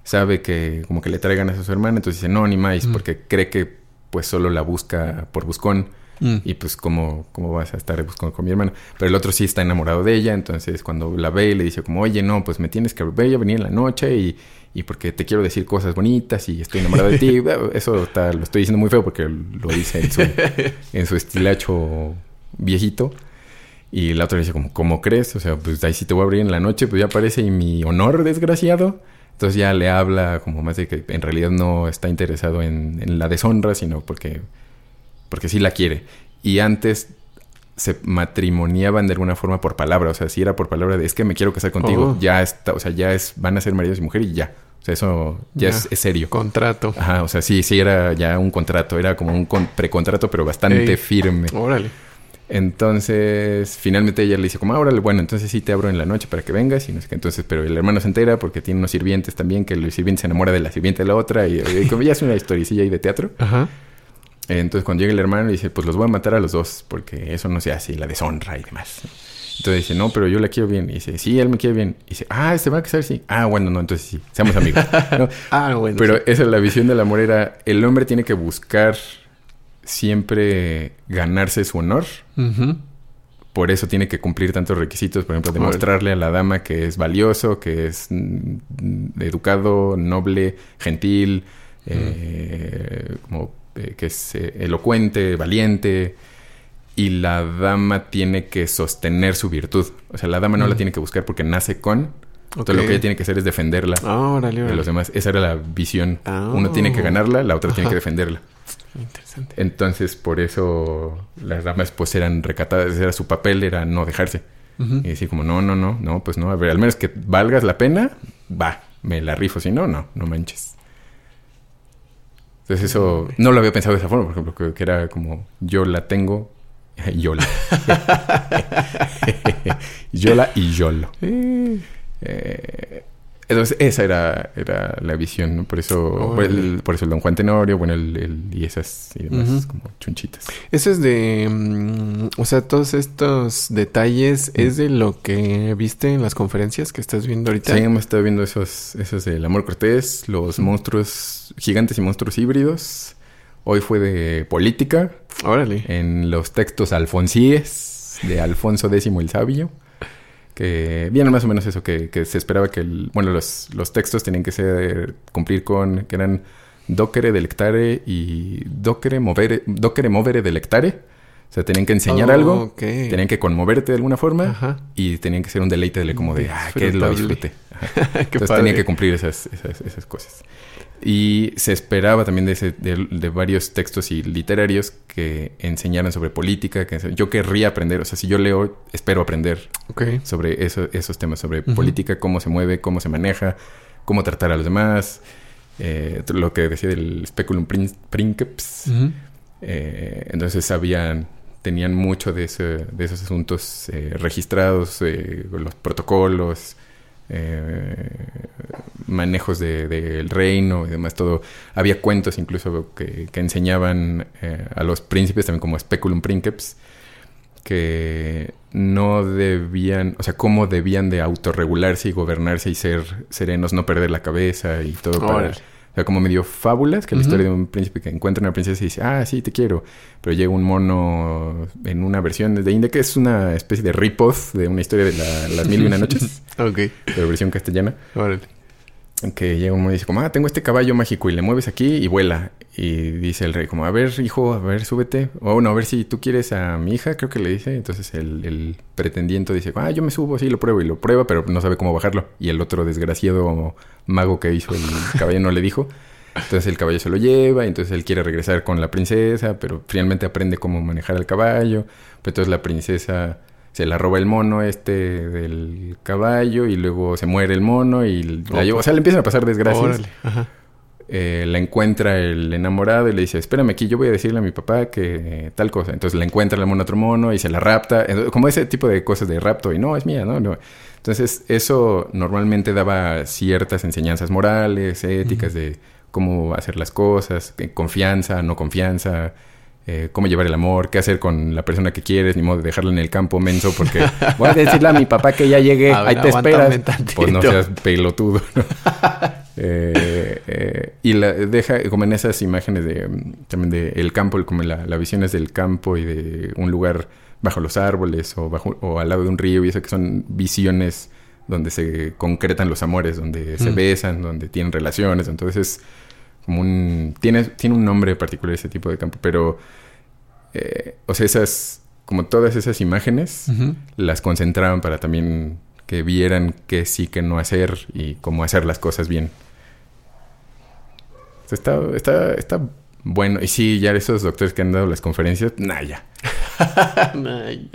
sabe que como que le traigan a su hermana, entonces dice, no, ni más, mm. porque cree que pues solo la busca por buscón. Mm. Y pues, ¿cómo, ¿cómo vas a estar buscando con mi hermana? Pero el otro sí está enamorado de ella, entonces cuando la ve le dice como, oye, no, pues me tienes que ver, venir en la noche y, y porque te quiero decir cosas bonitas y estoy enamorado de ti. *laughs* Eso está, lo estoy diciendo muy feo porque lo dice en su, en su estilacho viejito. Y la otra le dice como, ¿cómo crees? O sea, pues ahí sí te voy a abrir en la noche, pues ya aparece y mi honor desgraciado. Entonces ya le habla como más de que en realidad no está interesado en, la deshonra, sino porque, porque sí la quiere. Y antes se matrimoniaban de alguna forma por palabra, o sea, si era por palabra de es que me quiero casar contigo, oh. ya está, o sea, ya es, van a ser maridos y mujeres y ya. O sea, eso ya, Es, serio.
Contrato.
Ajá, o sea, sí, sí era ya un contrato, era como un precontrato, pero bastante firme.
Órale.
Entonces, finalmente ella le dice como, ahora, bueno, entonces sí te abro en la noche para que vengas y no sé qué. Entonces, pero el hermano se entera porque tiene unos sirvientes también, que el sirviente se enamora de la sirviente de la otra y, como ya es una historicilla ahí de teatro.
Ajá.
Entonces, cuando llega el hermano, le dice, pues los voy a matar a los dos porque eso no se hace, la deshonra y demás. Entonces dice, no, pero yo la quiero bien. Y dice, sí, él me quiere bien. Y dice, ah, ¿se va a casar? Sí. Ah, bueno, no, entonces sí, seamos amigos. *laughs*
ah, bueno.
Pero esa es la visión del amor, era el hombre tiene que buscar siempre ganarse su honor. Por eso tiene que cumplir tantos requisitos, por ejemplo, demostrarle a la dama que es valioso, que es mm, educado, noble, gentil, eh, como, eh, que es eh, elocuente, valiente. Y la dama tiene que sostener su virtud. O sea, la dama no la tiene que buscar porque nace con, Entonces lo que ella tiene que hacer es defenderla
ah, de
los demás. Esa era la visión. Uno tiene que ah. ganarla, la otra tiene que defenderla.
Interesante.
Entonces, por eso las damas pues eran recatadas, era su papel, era no dejarse. Y decir como, no, no, no, no, pues no, a ver, al menos que valgas la pena, va, me la rifo, si no, no, no manches. Entonces eso, no lo había pensado de esa forma, por ejemplo, que, era como, yo la tengo, *laughs* yola. *laughs* yola y yolo. *laughs* Eh, Entonces, esa era, era la visión, ¿no? Por eso, el, por eso el Don Juan Tenorio, bueno, el, y esas y demás, como chunchitas.
Eso es de. Mm, o sea, todos estos detalles es de lo que viste en las conferencias que estás viendo ahorita.
Sí, hemos estado viendo esos, esos del Amor Cortés, los monstruos gigantes y monstruos híbridos. Hoy fue de política.
Órale.
En los textos alfonsíes de Alfonso X el Sabio que viene más o menos eso, que, se esperaba que, el, bueno, los, los textos tenían que ser, cumplir con, que eran docere delectare y docere movere, docere movere delectare. O sea, tenían que enseñar algo, tenían que conmoverte de alguna forma y tenían que ser un deleite de como de, ah, que lo disfrute. *laughs* Entonces tenían que cumplir esas, esas, esas cosas. Y se esperaba también de, de, varios textos y literarios que enseñaran sobre política. Que yo querría aprender, o sea, si yo leo, espero aprender sobre eso, esos temas, sobre política, cómo se mueve, cómo se maneja, cómo tratar a los demás. Eh, lo que decía del speculum princeps. Eh, entonces sabían, tenían mucho de, ese, de esos asuntos eh, registrados, los protocolos, eh, manejos del de, reino y demás, todo. Había cuentos incluso que, enseñaban eh, a los príncipes, también como Speculum Princeps, que no debían, o sea, cómo debían de autorregularse y gobernarse y ser serenos, no perder la cabeza y todo para sea, como medio fábulas, que la historia de un príncipe que encuentra una princesa y dice, ah, sí, te quiero. Pero llega un mono en una versión de India que es una especie de rip-off de una historia de las mil y una noches. *laughs*
ok.
De versión castellana. Que llega un mono y dice como, ah, tengo este caballo mágico y le mueves aquí y vuela. Y dice el rey como, a ver, hijo, a ver, súbete. O no, a ver si tú quieres a mi hija, creo que le dice. Entonces el, el pretendiente dice, ah, yo me subo, sí, lo pruebo. Y lo prueba, pero no sabe cómo bajarlo. Y el otro desgraciado mago que hizo el *laughs* caballo no le dijo. Entonces el caballo se lo lleva, y entonces él quiere regresar con la princesa, pero finalmente aprende cómo manejar el caballo. Pero entonces la princesa se la roba el mono este del caballo y luego se muere el mono y la lleva. O sea, le empiezan a pasar desgracias. Ajá. Eh, la encuentra el enamorado y le dice, espérame aquí, yo voy a decirle a mi papá que tal cosa. Entonces la encuentra el mono otro mono y se la rapta. Como ese tipo de cosas de rapto y no, es mía, ¿no? no. Entonces eso normalmente daba ciertas enseñanzas morales, éticas de cómo hacer las cosas, confianza, no confianza, eh, cómo llevar el amor, qué hacer con la persona que quieres, ni modo de dejarla en el campo menso porque *laughs* voy a decirle a mi papá que ya llegué, ahí te esperas. Pues no seas pelotudo. *laughs* Eh, eh, y la deja como en esas imágenes de también de el campo, como la, la visión es del campo y de un lugar bajo los árboles o bajo o al lado de un río y eso que son visiones donde se concretan los amores, donde se mm. besan, donde tienen relaciones, entonces como un tiene tiene un nombre particular ese tipo de campo, pero eh, o sea, esas como todas esas imágenes las concentraban para también que vieran qué sí, qué no hacer y cómo hacer las cosas bien. Está, está, está bueno. Y sí, ya esos doctores que han dado las conferencias, *laughs* nah, ya.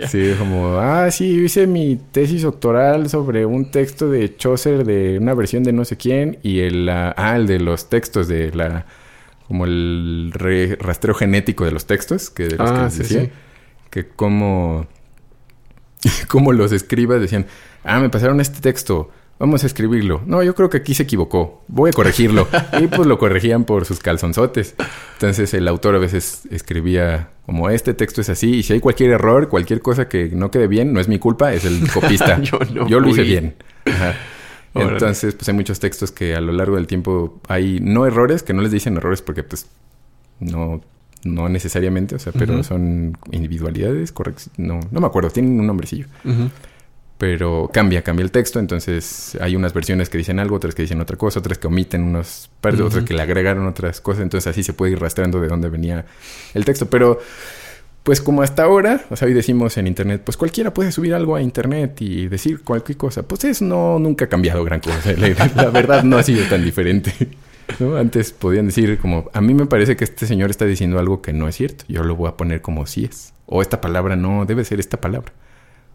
Sí, como, ah, sí, hice mi tesis doctoral sobre un texto de Chaucer de una versión de no sé quién y el, ah, el de los textos de la, como el rastreo genético de los textos, que de los ah, que decía, que como, *laughs* como los escribas decían, ah, me pasaron este texto, Vamos a escribirlo. No, yo creo que aquí se equivocó. Voy a corregirlo. *laughs* y pues lo corregían por sus calzonzotes. Entonces el autor a veces escribía como este texto es así y si hay cualquier error, cualquier cosa que no quede bien, no es mi culpa, es el copista. *laughs* yo, lo hice bien. Entonces, pues hay muchos textos que a lo largo del tiempo hay no errores, que no les dicen errores porque pues no no necesariamente, o sea, pero son individualidades, correctas. No, no me acuerdo, tienen un nombrecillo pero cambia, cambia el texto, entonces hay unas versiones que dicen algo, otras que dicen otra cosa, otras que omiten unos partes, otras que le agregaron otras cosas, entonces así se puede ir rastreando de dónde venía el texto, pero pues como hasta ahora, o sea, hoy decimos en internet, pues cualquiera puede subir algo a internet y decir cualquier cosa, pues eso no nunca ha cambiado gran cosa, la, verdad no ha sido tan diferente. Antes podían decir como, a mí me parece que este señor está diciendo algo que no es cierto, yo lo voy a poner como si es, o esta palabra no debe ser esta palabra,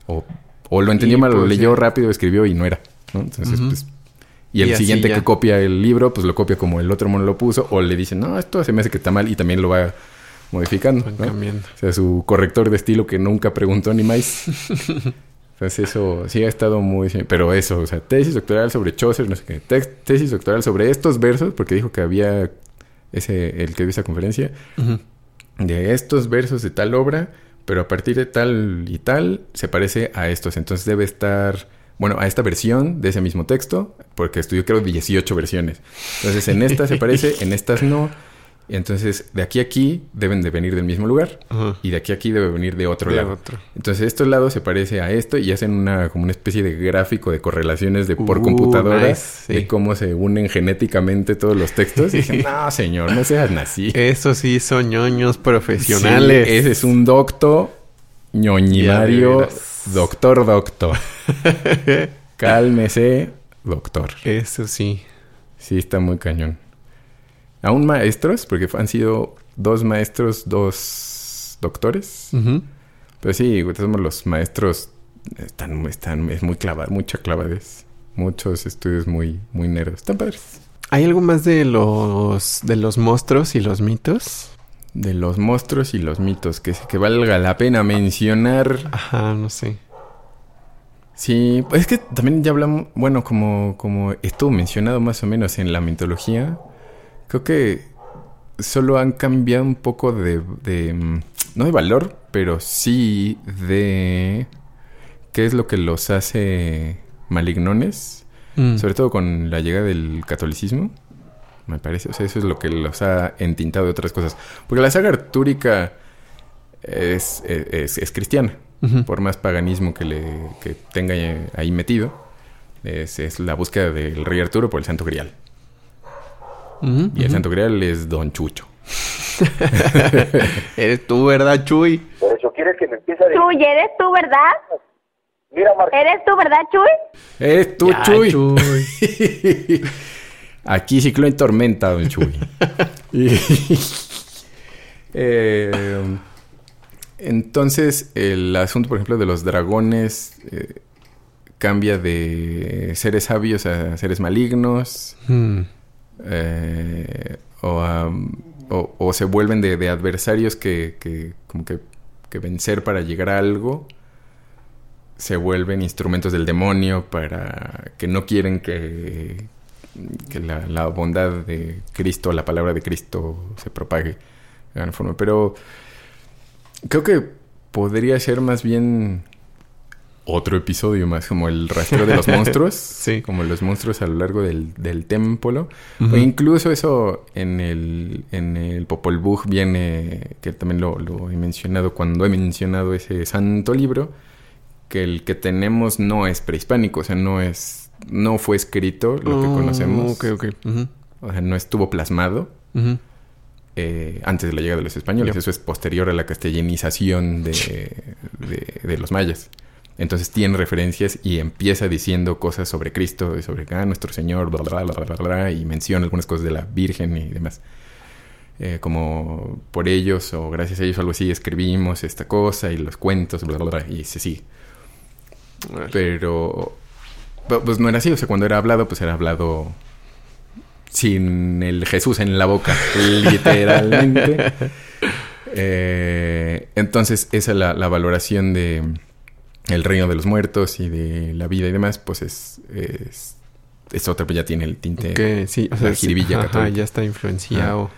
o o lo entendió mal, lo leyó rápido, escribió y no era. Entonces, pues. Y el siguiente que copia el libro, pues lo copia como el otro mono lo puso, o le dicen, no, esto se me hace que está mal, y también lo va modificando. ¿no? O sea, su corrector de estilo que nunca preguntó ni más. Entonces eso sí ha estado muy... Pero eso, o sea, tesis doctoral sobre Chaucer, no sé qué. tesis doctoral sobre estos versos, porque dijo que había ese, el que dio esa conferencia, de estos versos de tal obra, pero a partir de tal y tal se parece a estos. Entonces debe estar, bueno, a esta versión de ese mismo texto, porque estudió creo 18 versiones. Entonces en esta se parece, en estas no. Entonces, de aquí a aquí deben de venir del mismo lugar y de aquí a aquí debe venir de otro lado. Entonces, estos lados se parece a esto y hacen una como una especie de gráfico de correlaciones de por uh, computadora de cómo se unen genéticamente todos los textos. Y dije, *laughs* no, señor, no seas así.
Eso sí son ñoños profesionales.
ese es un docto ñoñimario, doctor doctor. *laughs* Cálmese, doctor.
Eso sí.
Sí, está muy cañón aún maestros, porque han sido dos maestros, dos doctores. Pero sí, somos los maestros, están, están, es muy clavado, mucha clavadez. Muchos estudios muy, muy nerdos. Están padres.
¿Hay algo más de los, de los monstruos y los mitos?
De los monstruos y los mitos, que, que valga la pena mencionar.
Ajá, no sé.
Sí, es que también ya hablamos, bueno, como, como estuvo mencionado más o menos en la mitología, Creo que solo han cambiado un poco de, mm, no de valor, pero sí de qué es lo que los hace malignones, mm. sobre todo con la llegada del catolicismo, me parece. O sea, eso es lo que los ha entintado de otras cosas. Porque la saga artúrica es, es, cristiana, por más paganismo que, le, que tenga ahí metido. Es, es la búsqueda del rey Arturo por el Santo Grial y el Santo Grial es Don Chucho. *laughs*
eres tú, ¿verdad, Chuy?
Por eso quieres que me empiece a decir...
Chuy, ¿eres tú, verdad?
Mira,
¿Eres tú, verdad, Chuy?
Eres tú, Chuy. Chuy. *laughs* Aquí ciclo en tormenta, Don Chuy. *laughs* Eh, entonces, el asunto, por ejemplo, de los dragones eh, cambia de seres sabios a seres malignos. Hmm. Eh, o, se vuelven de, adversarios que, como que, vencer para llegar a algo, se vuelven instrumentos del demonio para que no quieren que, que la, bondad de Cristo, la palabra de Cristo se propague de alguna forma. Pero creo que podría ser más bien otro episodio más, como el rastro de los *laughs* monstruos.
sí.
Como los monstruos a lo largo del, del templo. O incluso eso en el, en el Popol Vuh viene, que también lo, lo, he mencionado cuando he mencionado ese santo libro, que el que tenemos no es prehispánico, o sea, no es, no fue escrito lo que oh, conocemos.
Ok, ok.
O sea, no estuvo plasmado. Eh, antes de la llegada de los españoles. Eso es posterior a la castellanización de, de, de los mayas. Entonces tiene referencias y empieza diciendo cosas sobre Cristo y sobre ah, nuestro Señor, bla, bla, bla, bla, y menciona algunas cosas de la Virgen y demás. Eh, como por ellos o gracias a ellos algo así escribimos esta cosa y los cuentos, bla, bla, bla, y se sigue. Pero pues no era así, o sea, cuando era hablado, pues era hablado sin el Jesús en la boca, *laughs* literalmente. Eh, entonces, esa es la valoración de el reino de los muertos y de la vida y demás, pues es, es, es otra, pues ya tiene el tinte
que sí, o sea, jiribilla ya está influenciado.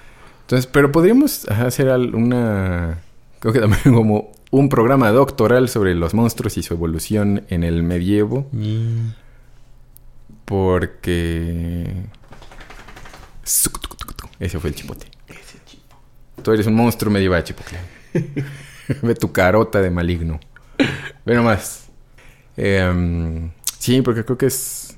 Entonces, pero podríamos hacer una, creo que también *laughs* como un programa doctoral sobre los monstruos y su evolución en el medievo. Mm. Porque... Ese fue el chipote. Tú eres un monstruo medieval, chipotle. *laughs* Ve tu carota de maligno. Bueno, más. Em, sí, porque creo que es,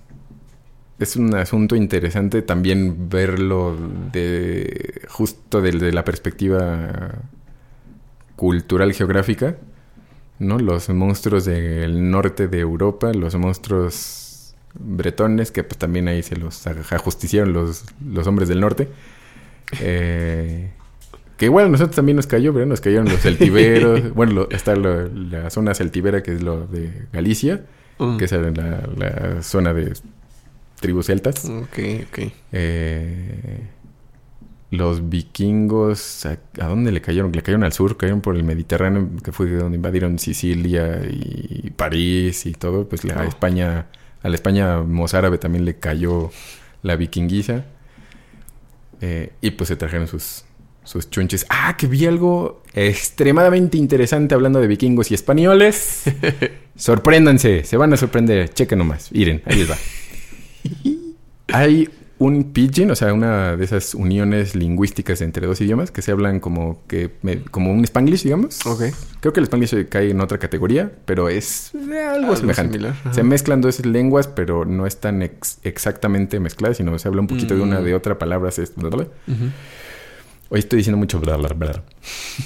es un asunto interesante también verlo de justo desde la perspectiva cultural geográfica, ¿no? Los monstruos del norte de Europa, los monstruos bretones, que pues también ahí se los ajusticiaron los, los hombres del norte. Eh, que igual a nosotros también nos cayó, pero nos cayeron los celtiberos. *laughs* bueno, está la zona celtibera, que es lo de Galicia, mm. que es la, zona de tribus celtas.
Ok, ok.
Eh, los vikingos, ¿a, a dónde le cayeron? Le cayeron al sur, cayeron por el Mediterráneo, que fue donde invadieron Sicilia y París y todo. Pues la
Oh.
España, a la España mozárabe también le cayó la vikinguiza. Eh, y pues se trajeron sus, sus chunches. Ah, que vi algo extremadamente interesante hablando de vikingos y españoles. *laughs* Sorpréndanse, se van a sorprender. Chequen nomás. Miren, ahí les va. Hay un pidgin, o sea, una de esas uniones lingüísticas entre dos idiomas que se hablan como que como un spanglish, digamos.
Ok.
Creo que el spanglish cae en otra categoría, pero es algo,
Algo
semejante.
similar.
Se mezclan dos lenguas, pero no están ex- exactamente mezcladas, sino se habla un poquito de una
Mm.
de otra palabra. se- bla, bla, bla.
Ujú.
Hoy estoy diciendo mucho bla, bla, bla.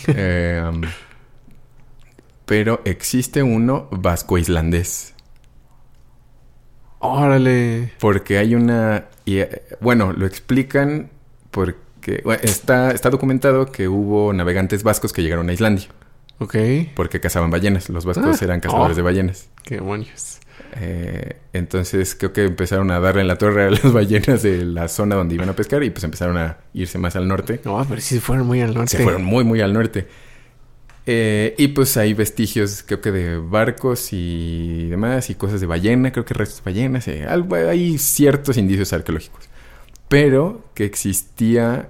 Eh, um, pero existe uno vasco-islandés.
Órale.
Porque hay una... y, eh, bueno, lo explican porque... bueno, está, está documentado que hubo navegantes vascos que llegaron a Islandia.
Ok.
Porque cazaban ballenas. Los vascos
Ah.
eran cazadores
Oh.
de ballenas.
Qué demonios.
Eh, entonces creo que empezaron a darle en la torre a *laughs* las ballenas de la zona donde iban a pescar y pues empezaron a irse más al norte.
No, pero sí se fueron muy al norte.
Se fueron muy, muy al norte. Eh, y pues hay vestigios, creo que de barcos y demás, y cosas de ballena, creo que restos de ballenas. eh, algo- hay ciertos indicios arqueológicos. Pero que existía,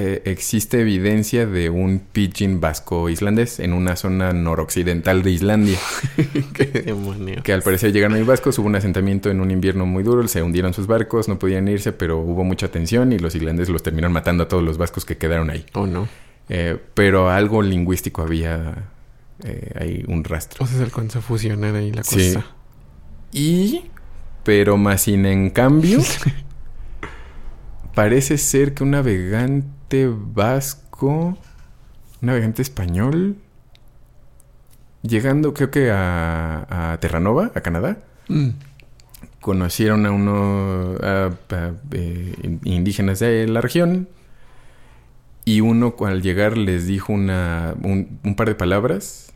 eh, existe evidencia de un pidgin vasco-islandés en una zona noroccidental de Islandia. *laughs*
Qué demonios.
Que al parecer llegaron ahí vascos, hubo un asentamiento en un invierno muy duro, se hundieron sus barcos, no podían irse, pero hubo mucha tensión y los islandeses los terminaron matando a todos los vascos que quedaron ahí.
Oh, no.
Eh, pero algo lingüístico había eh, ahí un rastro.
O sea, se alcanzó a fusionar ahí la
Sí.
cosa.
Y, pero más sin en cambio, *laughs* parece ser que un navegante vasco, un navegante español, llegando creo que a, a Terranova, a Canadá,
Mm.
conocieron a unos eh, in- indígenas de la región y uno al llegar les dijo una, un, un par de palabras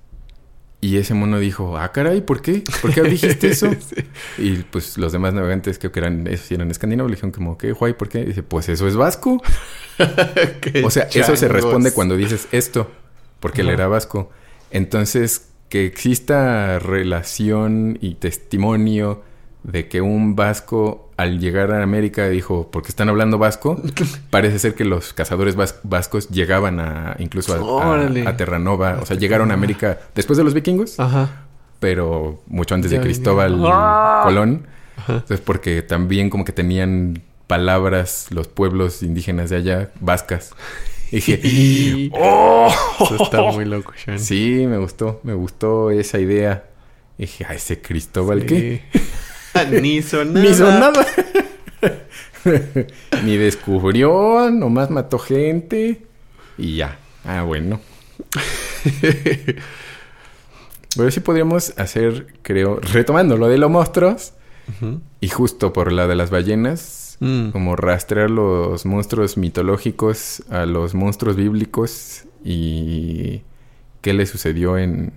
y ese mono dijo, ah caray, ¿por qué? ¿Por qué dijiste eso? *laughs* Y pues los demás navegantes creo que eran, esos eran escandinavos, le dijeron como, ¿qué, guay? ¿Por qué? Y dice, pues eso es vasco. *laughs* O sea, eso se responde cuando dices esto, porque él era vasco. Entonces, que exista relación y testimonio de que un vasco al llegar a América dijo, porque están hablando vasco, *laughs* parece ser que los cazadores vas- vascos llegaban a incluso a, a-
Órale.
a Terranova, o sea, llegaron a América después de los vikingos,
Ajá.
pero mucho antes de
Ya
Cristóbal.
¡Ah!
Colón.
Ajá.
Entonces, porque también como que tenían palabras los pueblos indígenas de allá, vascas. Y dije, *laughs* ¡Oh!
Eso está muy loco, Sean.
Sí, me gustó, me gustó esa idea. Y dije, ¿a ese Cristóbal qué? *laughs*
Ni hizo nada.
Ni hizo nada. *laughs* Ni descubrió, nomás mató gente. Y ya. Ah, bueno. *laughs* Pero sí podríamos hacer, creo, retomando lo de los monstruos. Y justo por la de las ballenas,
Mm.
como rastrear los monstruos mitológicos a los monstruos bíblicos y qué le sucedió en...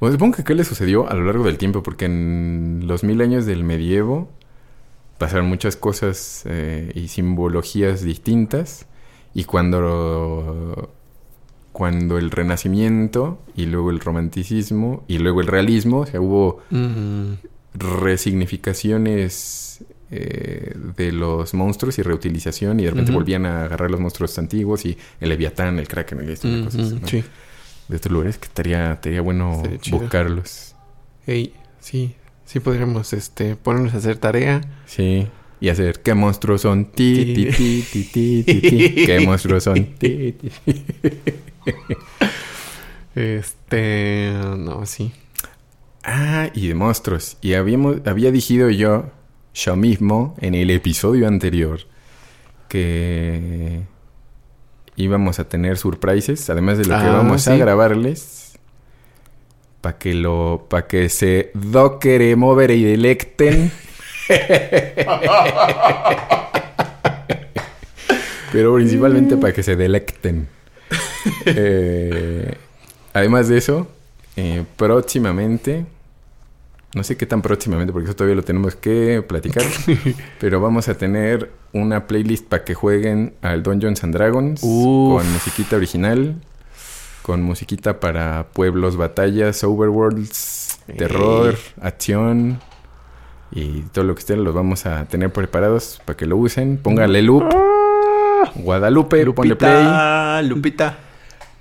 Bueno, supongo que qué le sucedió a lo largo del tiempo, porque en los mil años del medievo pasaron muchas cosas eh, y simbologías distintas y cuando cuando el renacimiento y luego el romanticismo y luego el realismo, o sea, hubo resignificaciones eh, de los monstruos y reutilización y de repente volvían a agarrar los monstruos antiguos y el Leviatán, el Kraken y estas
Mm,
cosas ¿no?
Sí.
De estos lugares que estaría, estaría bueno
Estaría
buscarlos.
Ey, sí. Sí podríamos este, ponernos a hacer tarea.
Sí. Y hacer ¿qué monstruos son? Ti, ti, ti, ti, ti, ti, ti. *laughs* ¿Qué monstruos son? *laughs* Ti, ti.
Este... No, sí.
Ah, y de monstruos. Y habíamos, había dicho yo, yo mismo, en el episodio anterior, que íbamos a tener surprises, además de lo que
Ah,
vamos a grabarles, para que lo, para que se dockere, mover y delecten. *laughs* Pero principalmente para que se delecten. Eh, además de eso, eh, próximamente no sé qué tan próximamente, porque eso todavía lo tenemos que platicar, *laughs* pero vamos a tener una playlist para que jueguen al Dungeons and Dragons
Uf.
con musiquita original, con musiquita para pueblos, batallas, overworlds,
Ey.
terror, acción y todo lo que estén los vamos a tener preparados para que lo usen. Póngale loop. Guadalupe, ponle play.
Lupita.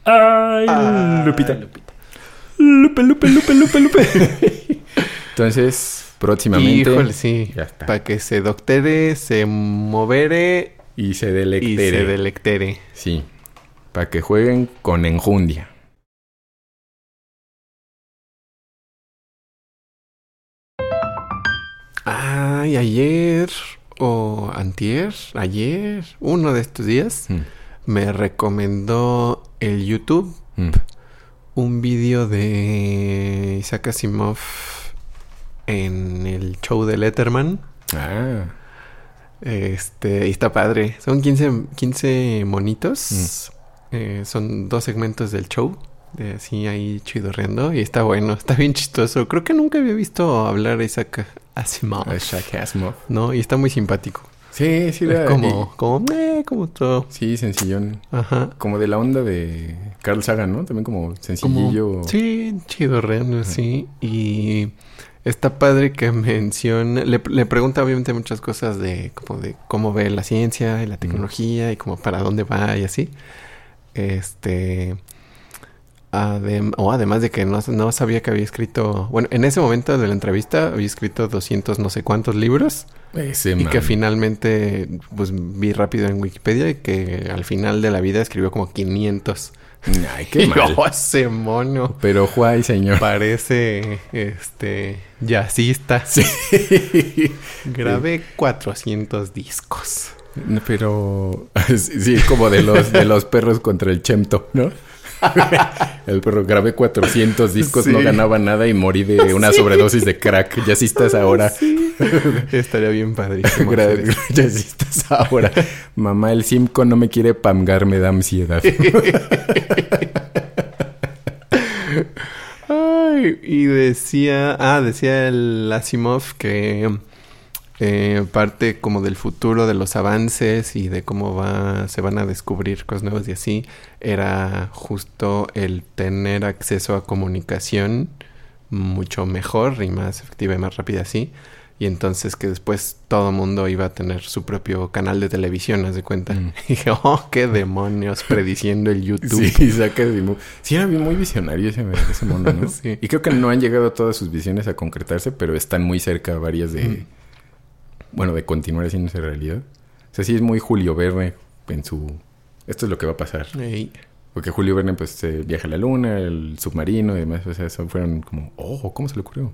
Ay,
Ah,
Lupita.
Lupita.
Lupe, Lupe, Lupe, Lupe, Lupe. *laughs* Entonces, próximamente.
Híjole, sí.
Ya está.
Para que se doctere, se movere
Y se
y
delectere.
se delectere.
Sí. Para que jueguen con enjundia.
Ay, ayer o antier, ayer, uno de estos días,
Mm.
me recomendó el YouTube
Mm.
un vídeo de Isaac Asimov en el show de Letterman.
Ah.
Este, y está padre. Son 15, 15 monitos. Eh, son dos segmentos del show. De así ahí chidorreando. Y está bueno, está bien chistoso. Creo que nunca había visto hablar a Isaac Asimov.
Isaac Asimov.
¿No? Y está muy simpático.
Sí, sí, la-
como, como, como todo.
sí, sencillón.
Ajá.
Como de la onda de Carl Sagan, ¿no? También como sencillillo.
Como, sí, chido, real, sí. Y está padre que menciona, le, le pregunta obviamente muchas cosas de como de cómo ve la ciencia y la tecnología y como para dónde va y así. Este, adem- o además de que no, no sabía que había escrito, bueno, en ese momento de la entrevista había escrito 200 no sé cuántos libros
Ese
y que finalmente, pues vi rápido en Wikipedia y que al final de la vida escribió como 500.
Ay, qué *laughs* mal.
ese mono.
Pero Juay, señor.
Parece, este, jazzista. *laughs*
Sí.
Grabé 400 discos.
Pero *laughs* sí, como de los de los perros contra el Chemto, ¿no? *laughs* El perro grabé 400 discos,
Sí.
no ganaba nada y morí de *laughs* una sobredosis de crack. Ya estás ahora. *laughs*
Estaría bien padrísimo.
Ya estás ahora. Mamá, el Simco no me quiere pamgar, me da ansiedad.
Ay, y decía, ah, decía el Asimov que eh, parte como del futuro de los avances y de cómo va, se van a descubrir cosas nuevas y así, era justo el tener acceso a comunicación mucho mejor y más efectiva y más rápida así. Y entonces que después todo el mundo iba a tener su propio canal de televisión, haz de cuenta.
Mm. *laughs*
Y dije, oh, qué demonios, prediciendo el YouTube. *laughs*
Sí, saca de Sí, era muy visionario ese, ese mono, ¿no? *laughs*
Sí.
Y creo que no han llegado todas sus visiones a concretarse, pero están muy cerca varias de...
Mm.
Bueno, de continuar haciéndose realidad. O sea, sí es muy Julio Verne en su... Esto es lo que va a pasar.
Ey.
Porque Julio Verne, pues, eh, viaja a la luna, el submarino y demás. O sea, eso fueron como... Oh, ¿cómo se le ocurrió?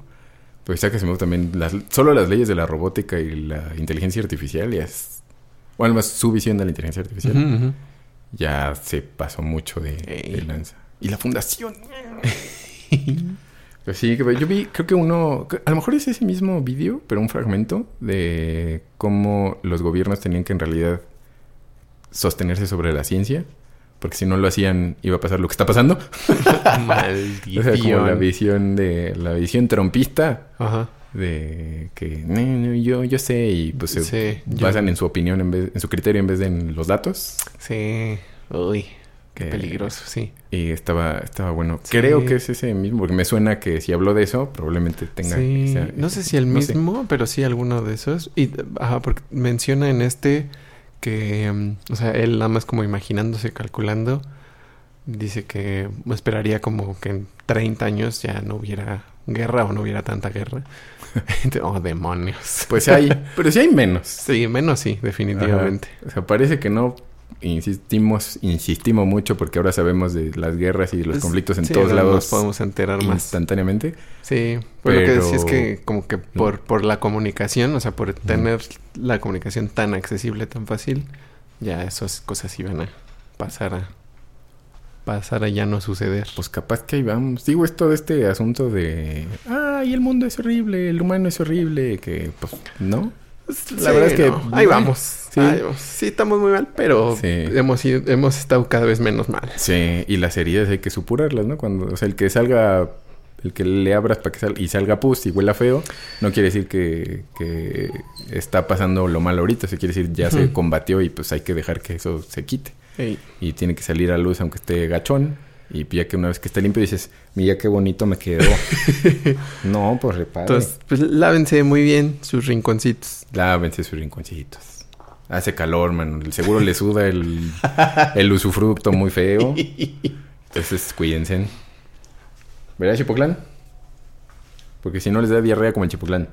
Pues Isaac Asimov también... Las, solo las leyes de la robótica y la inteligencia artificial ya es... Bueno, más su visión de la inteligencia artificial
Ujú, ujú.
ya se pasó mucho de, de lanza. Y la fundación. *laughs* pues sí, que yo vi, creo que uno, a lo mejor es ese mismo vídeo, pero un fragmento de cómo los gobiernos tenían que en realidad sostenerse sobre la ciencia, porque si no lo hacían iba a pasar lo que está pasando.
Maldición. *laughs* *laughs*
O sea, como la visión de la visión trompista
Ajá.
de que "No, no, yo yo sé y pues se
Sí, yo-
basan en su opinión en vez en su criterio en vez de en los datos.
Sí. Uy,
Que-
peligroso, sí.
Y estaba, estaba bueno.
Sí.
Creo que es ese mismo, porque me suena que si habló de eso, probablemente tenga...
Sí,
esa-
no sé si el
no sé.
mismo, pero sí alguno de esos. Y, ajá, porque menciona en este que, mm, o sea, él nada más como imaginándose, calculando, dice que esperaría como que en 30 años ya no hubiera guerra o no hubiera tanta guerra. *laughs* oh, demonios.
Pues hay, *laughs* pero sí hay menos.
Sí, menos sí, definitivamente.
Ajá. O sea, parece que no insistimos, insistimos mucho porque ahora sabemos de las guerras y los conflictos en
sí,
todos lados
Nos podemos enterar más.
instantáneamente.
Sí, pues lo que
Pero-
decía es que como que por, por la comunicación, o sea, por tener la comunicación tan accesible, tan fácil, ya esas cosas iban a pasar a pasar a ya no suceder.
Pues capaz que ahí vamos. Digo, es todo este asunto de... Ay, el mundo es horrible, el humano es horrible, que pues no. La verdad es que...
no, ahí vamos.
Sí.
Ahí vamos. Sí, estamos muy mal, pero
Sí.
hemos, ido- hemos estado cada vez menos mal.
Sí, y las heridas hay que supurarlas, ¿no? Cuando, o sea, el que salga El que le abras para que salga y salga pus y huela feo, no quiere decir que, que está pasando lo malo ahorita. Se quiere decir ya se combatió y pues hay que dejar que eso se quite.
Ey.
Y tiene que salir a luz aunque esté gachón. Y ya que una vez que esté limpio dices, mira qué bonito me quedó. *laughs* no, pues repare.
Entonces, pues lávense muy bien sus rinconcitos.
Lávense sus rinconcitos. Hace calor, man. Seguro le suda el, el usufructo muy feo. Entonces, cuídense. ¿Verdad, Chipoclán? Porque si no les da diarrea como el Chipoclán.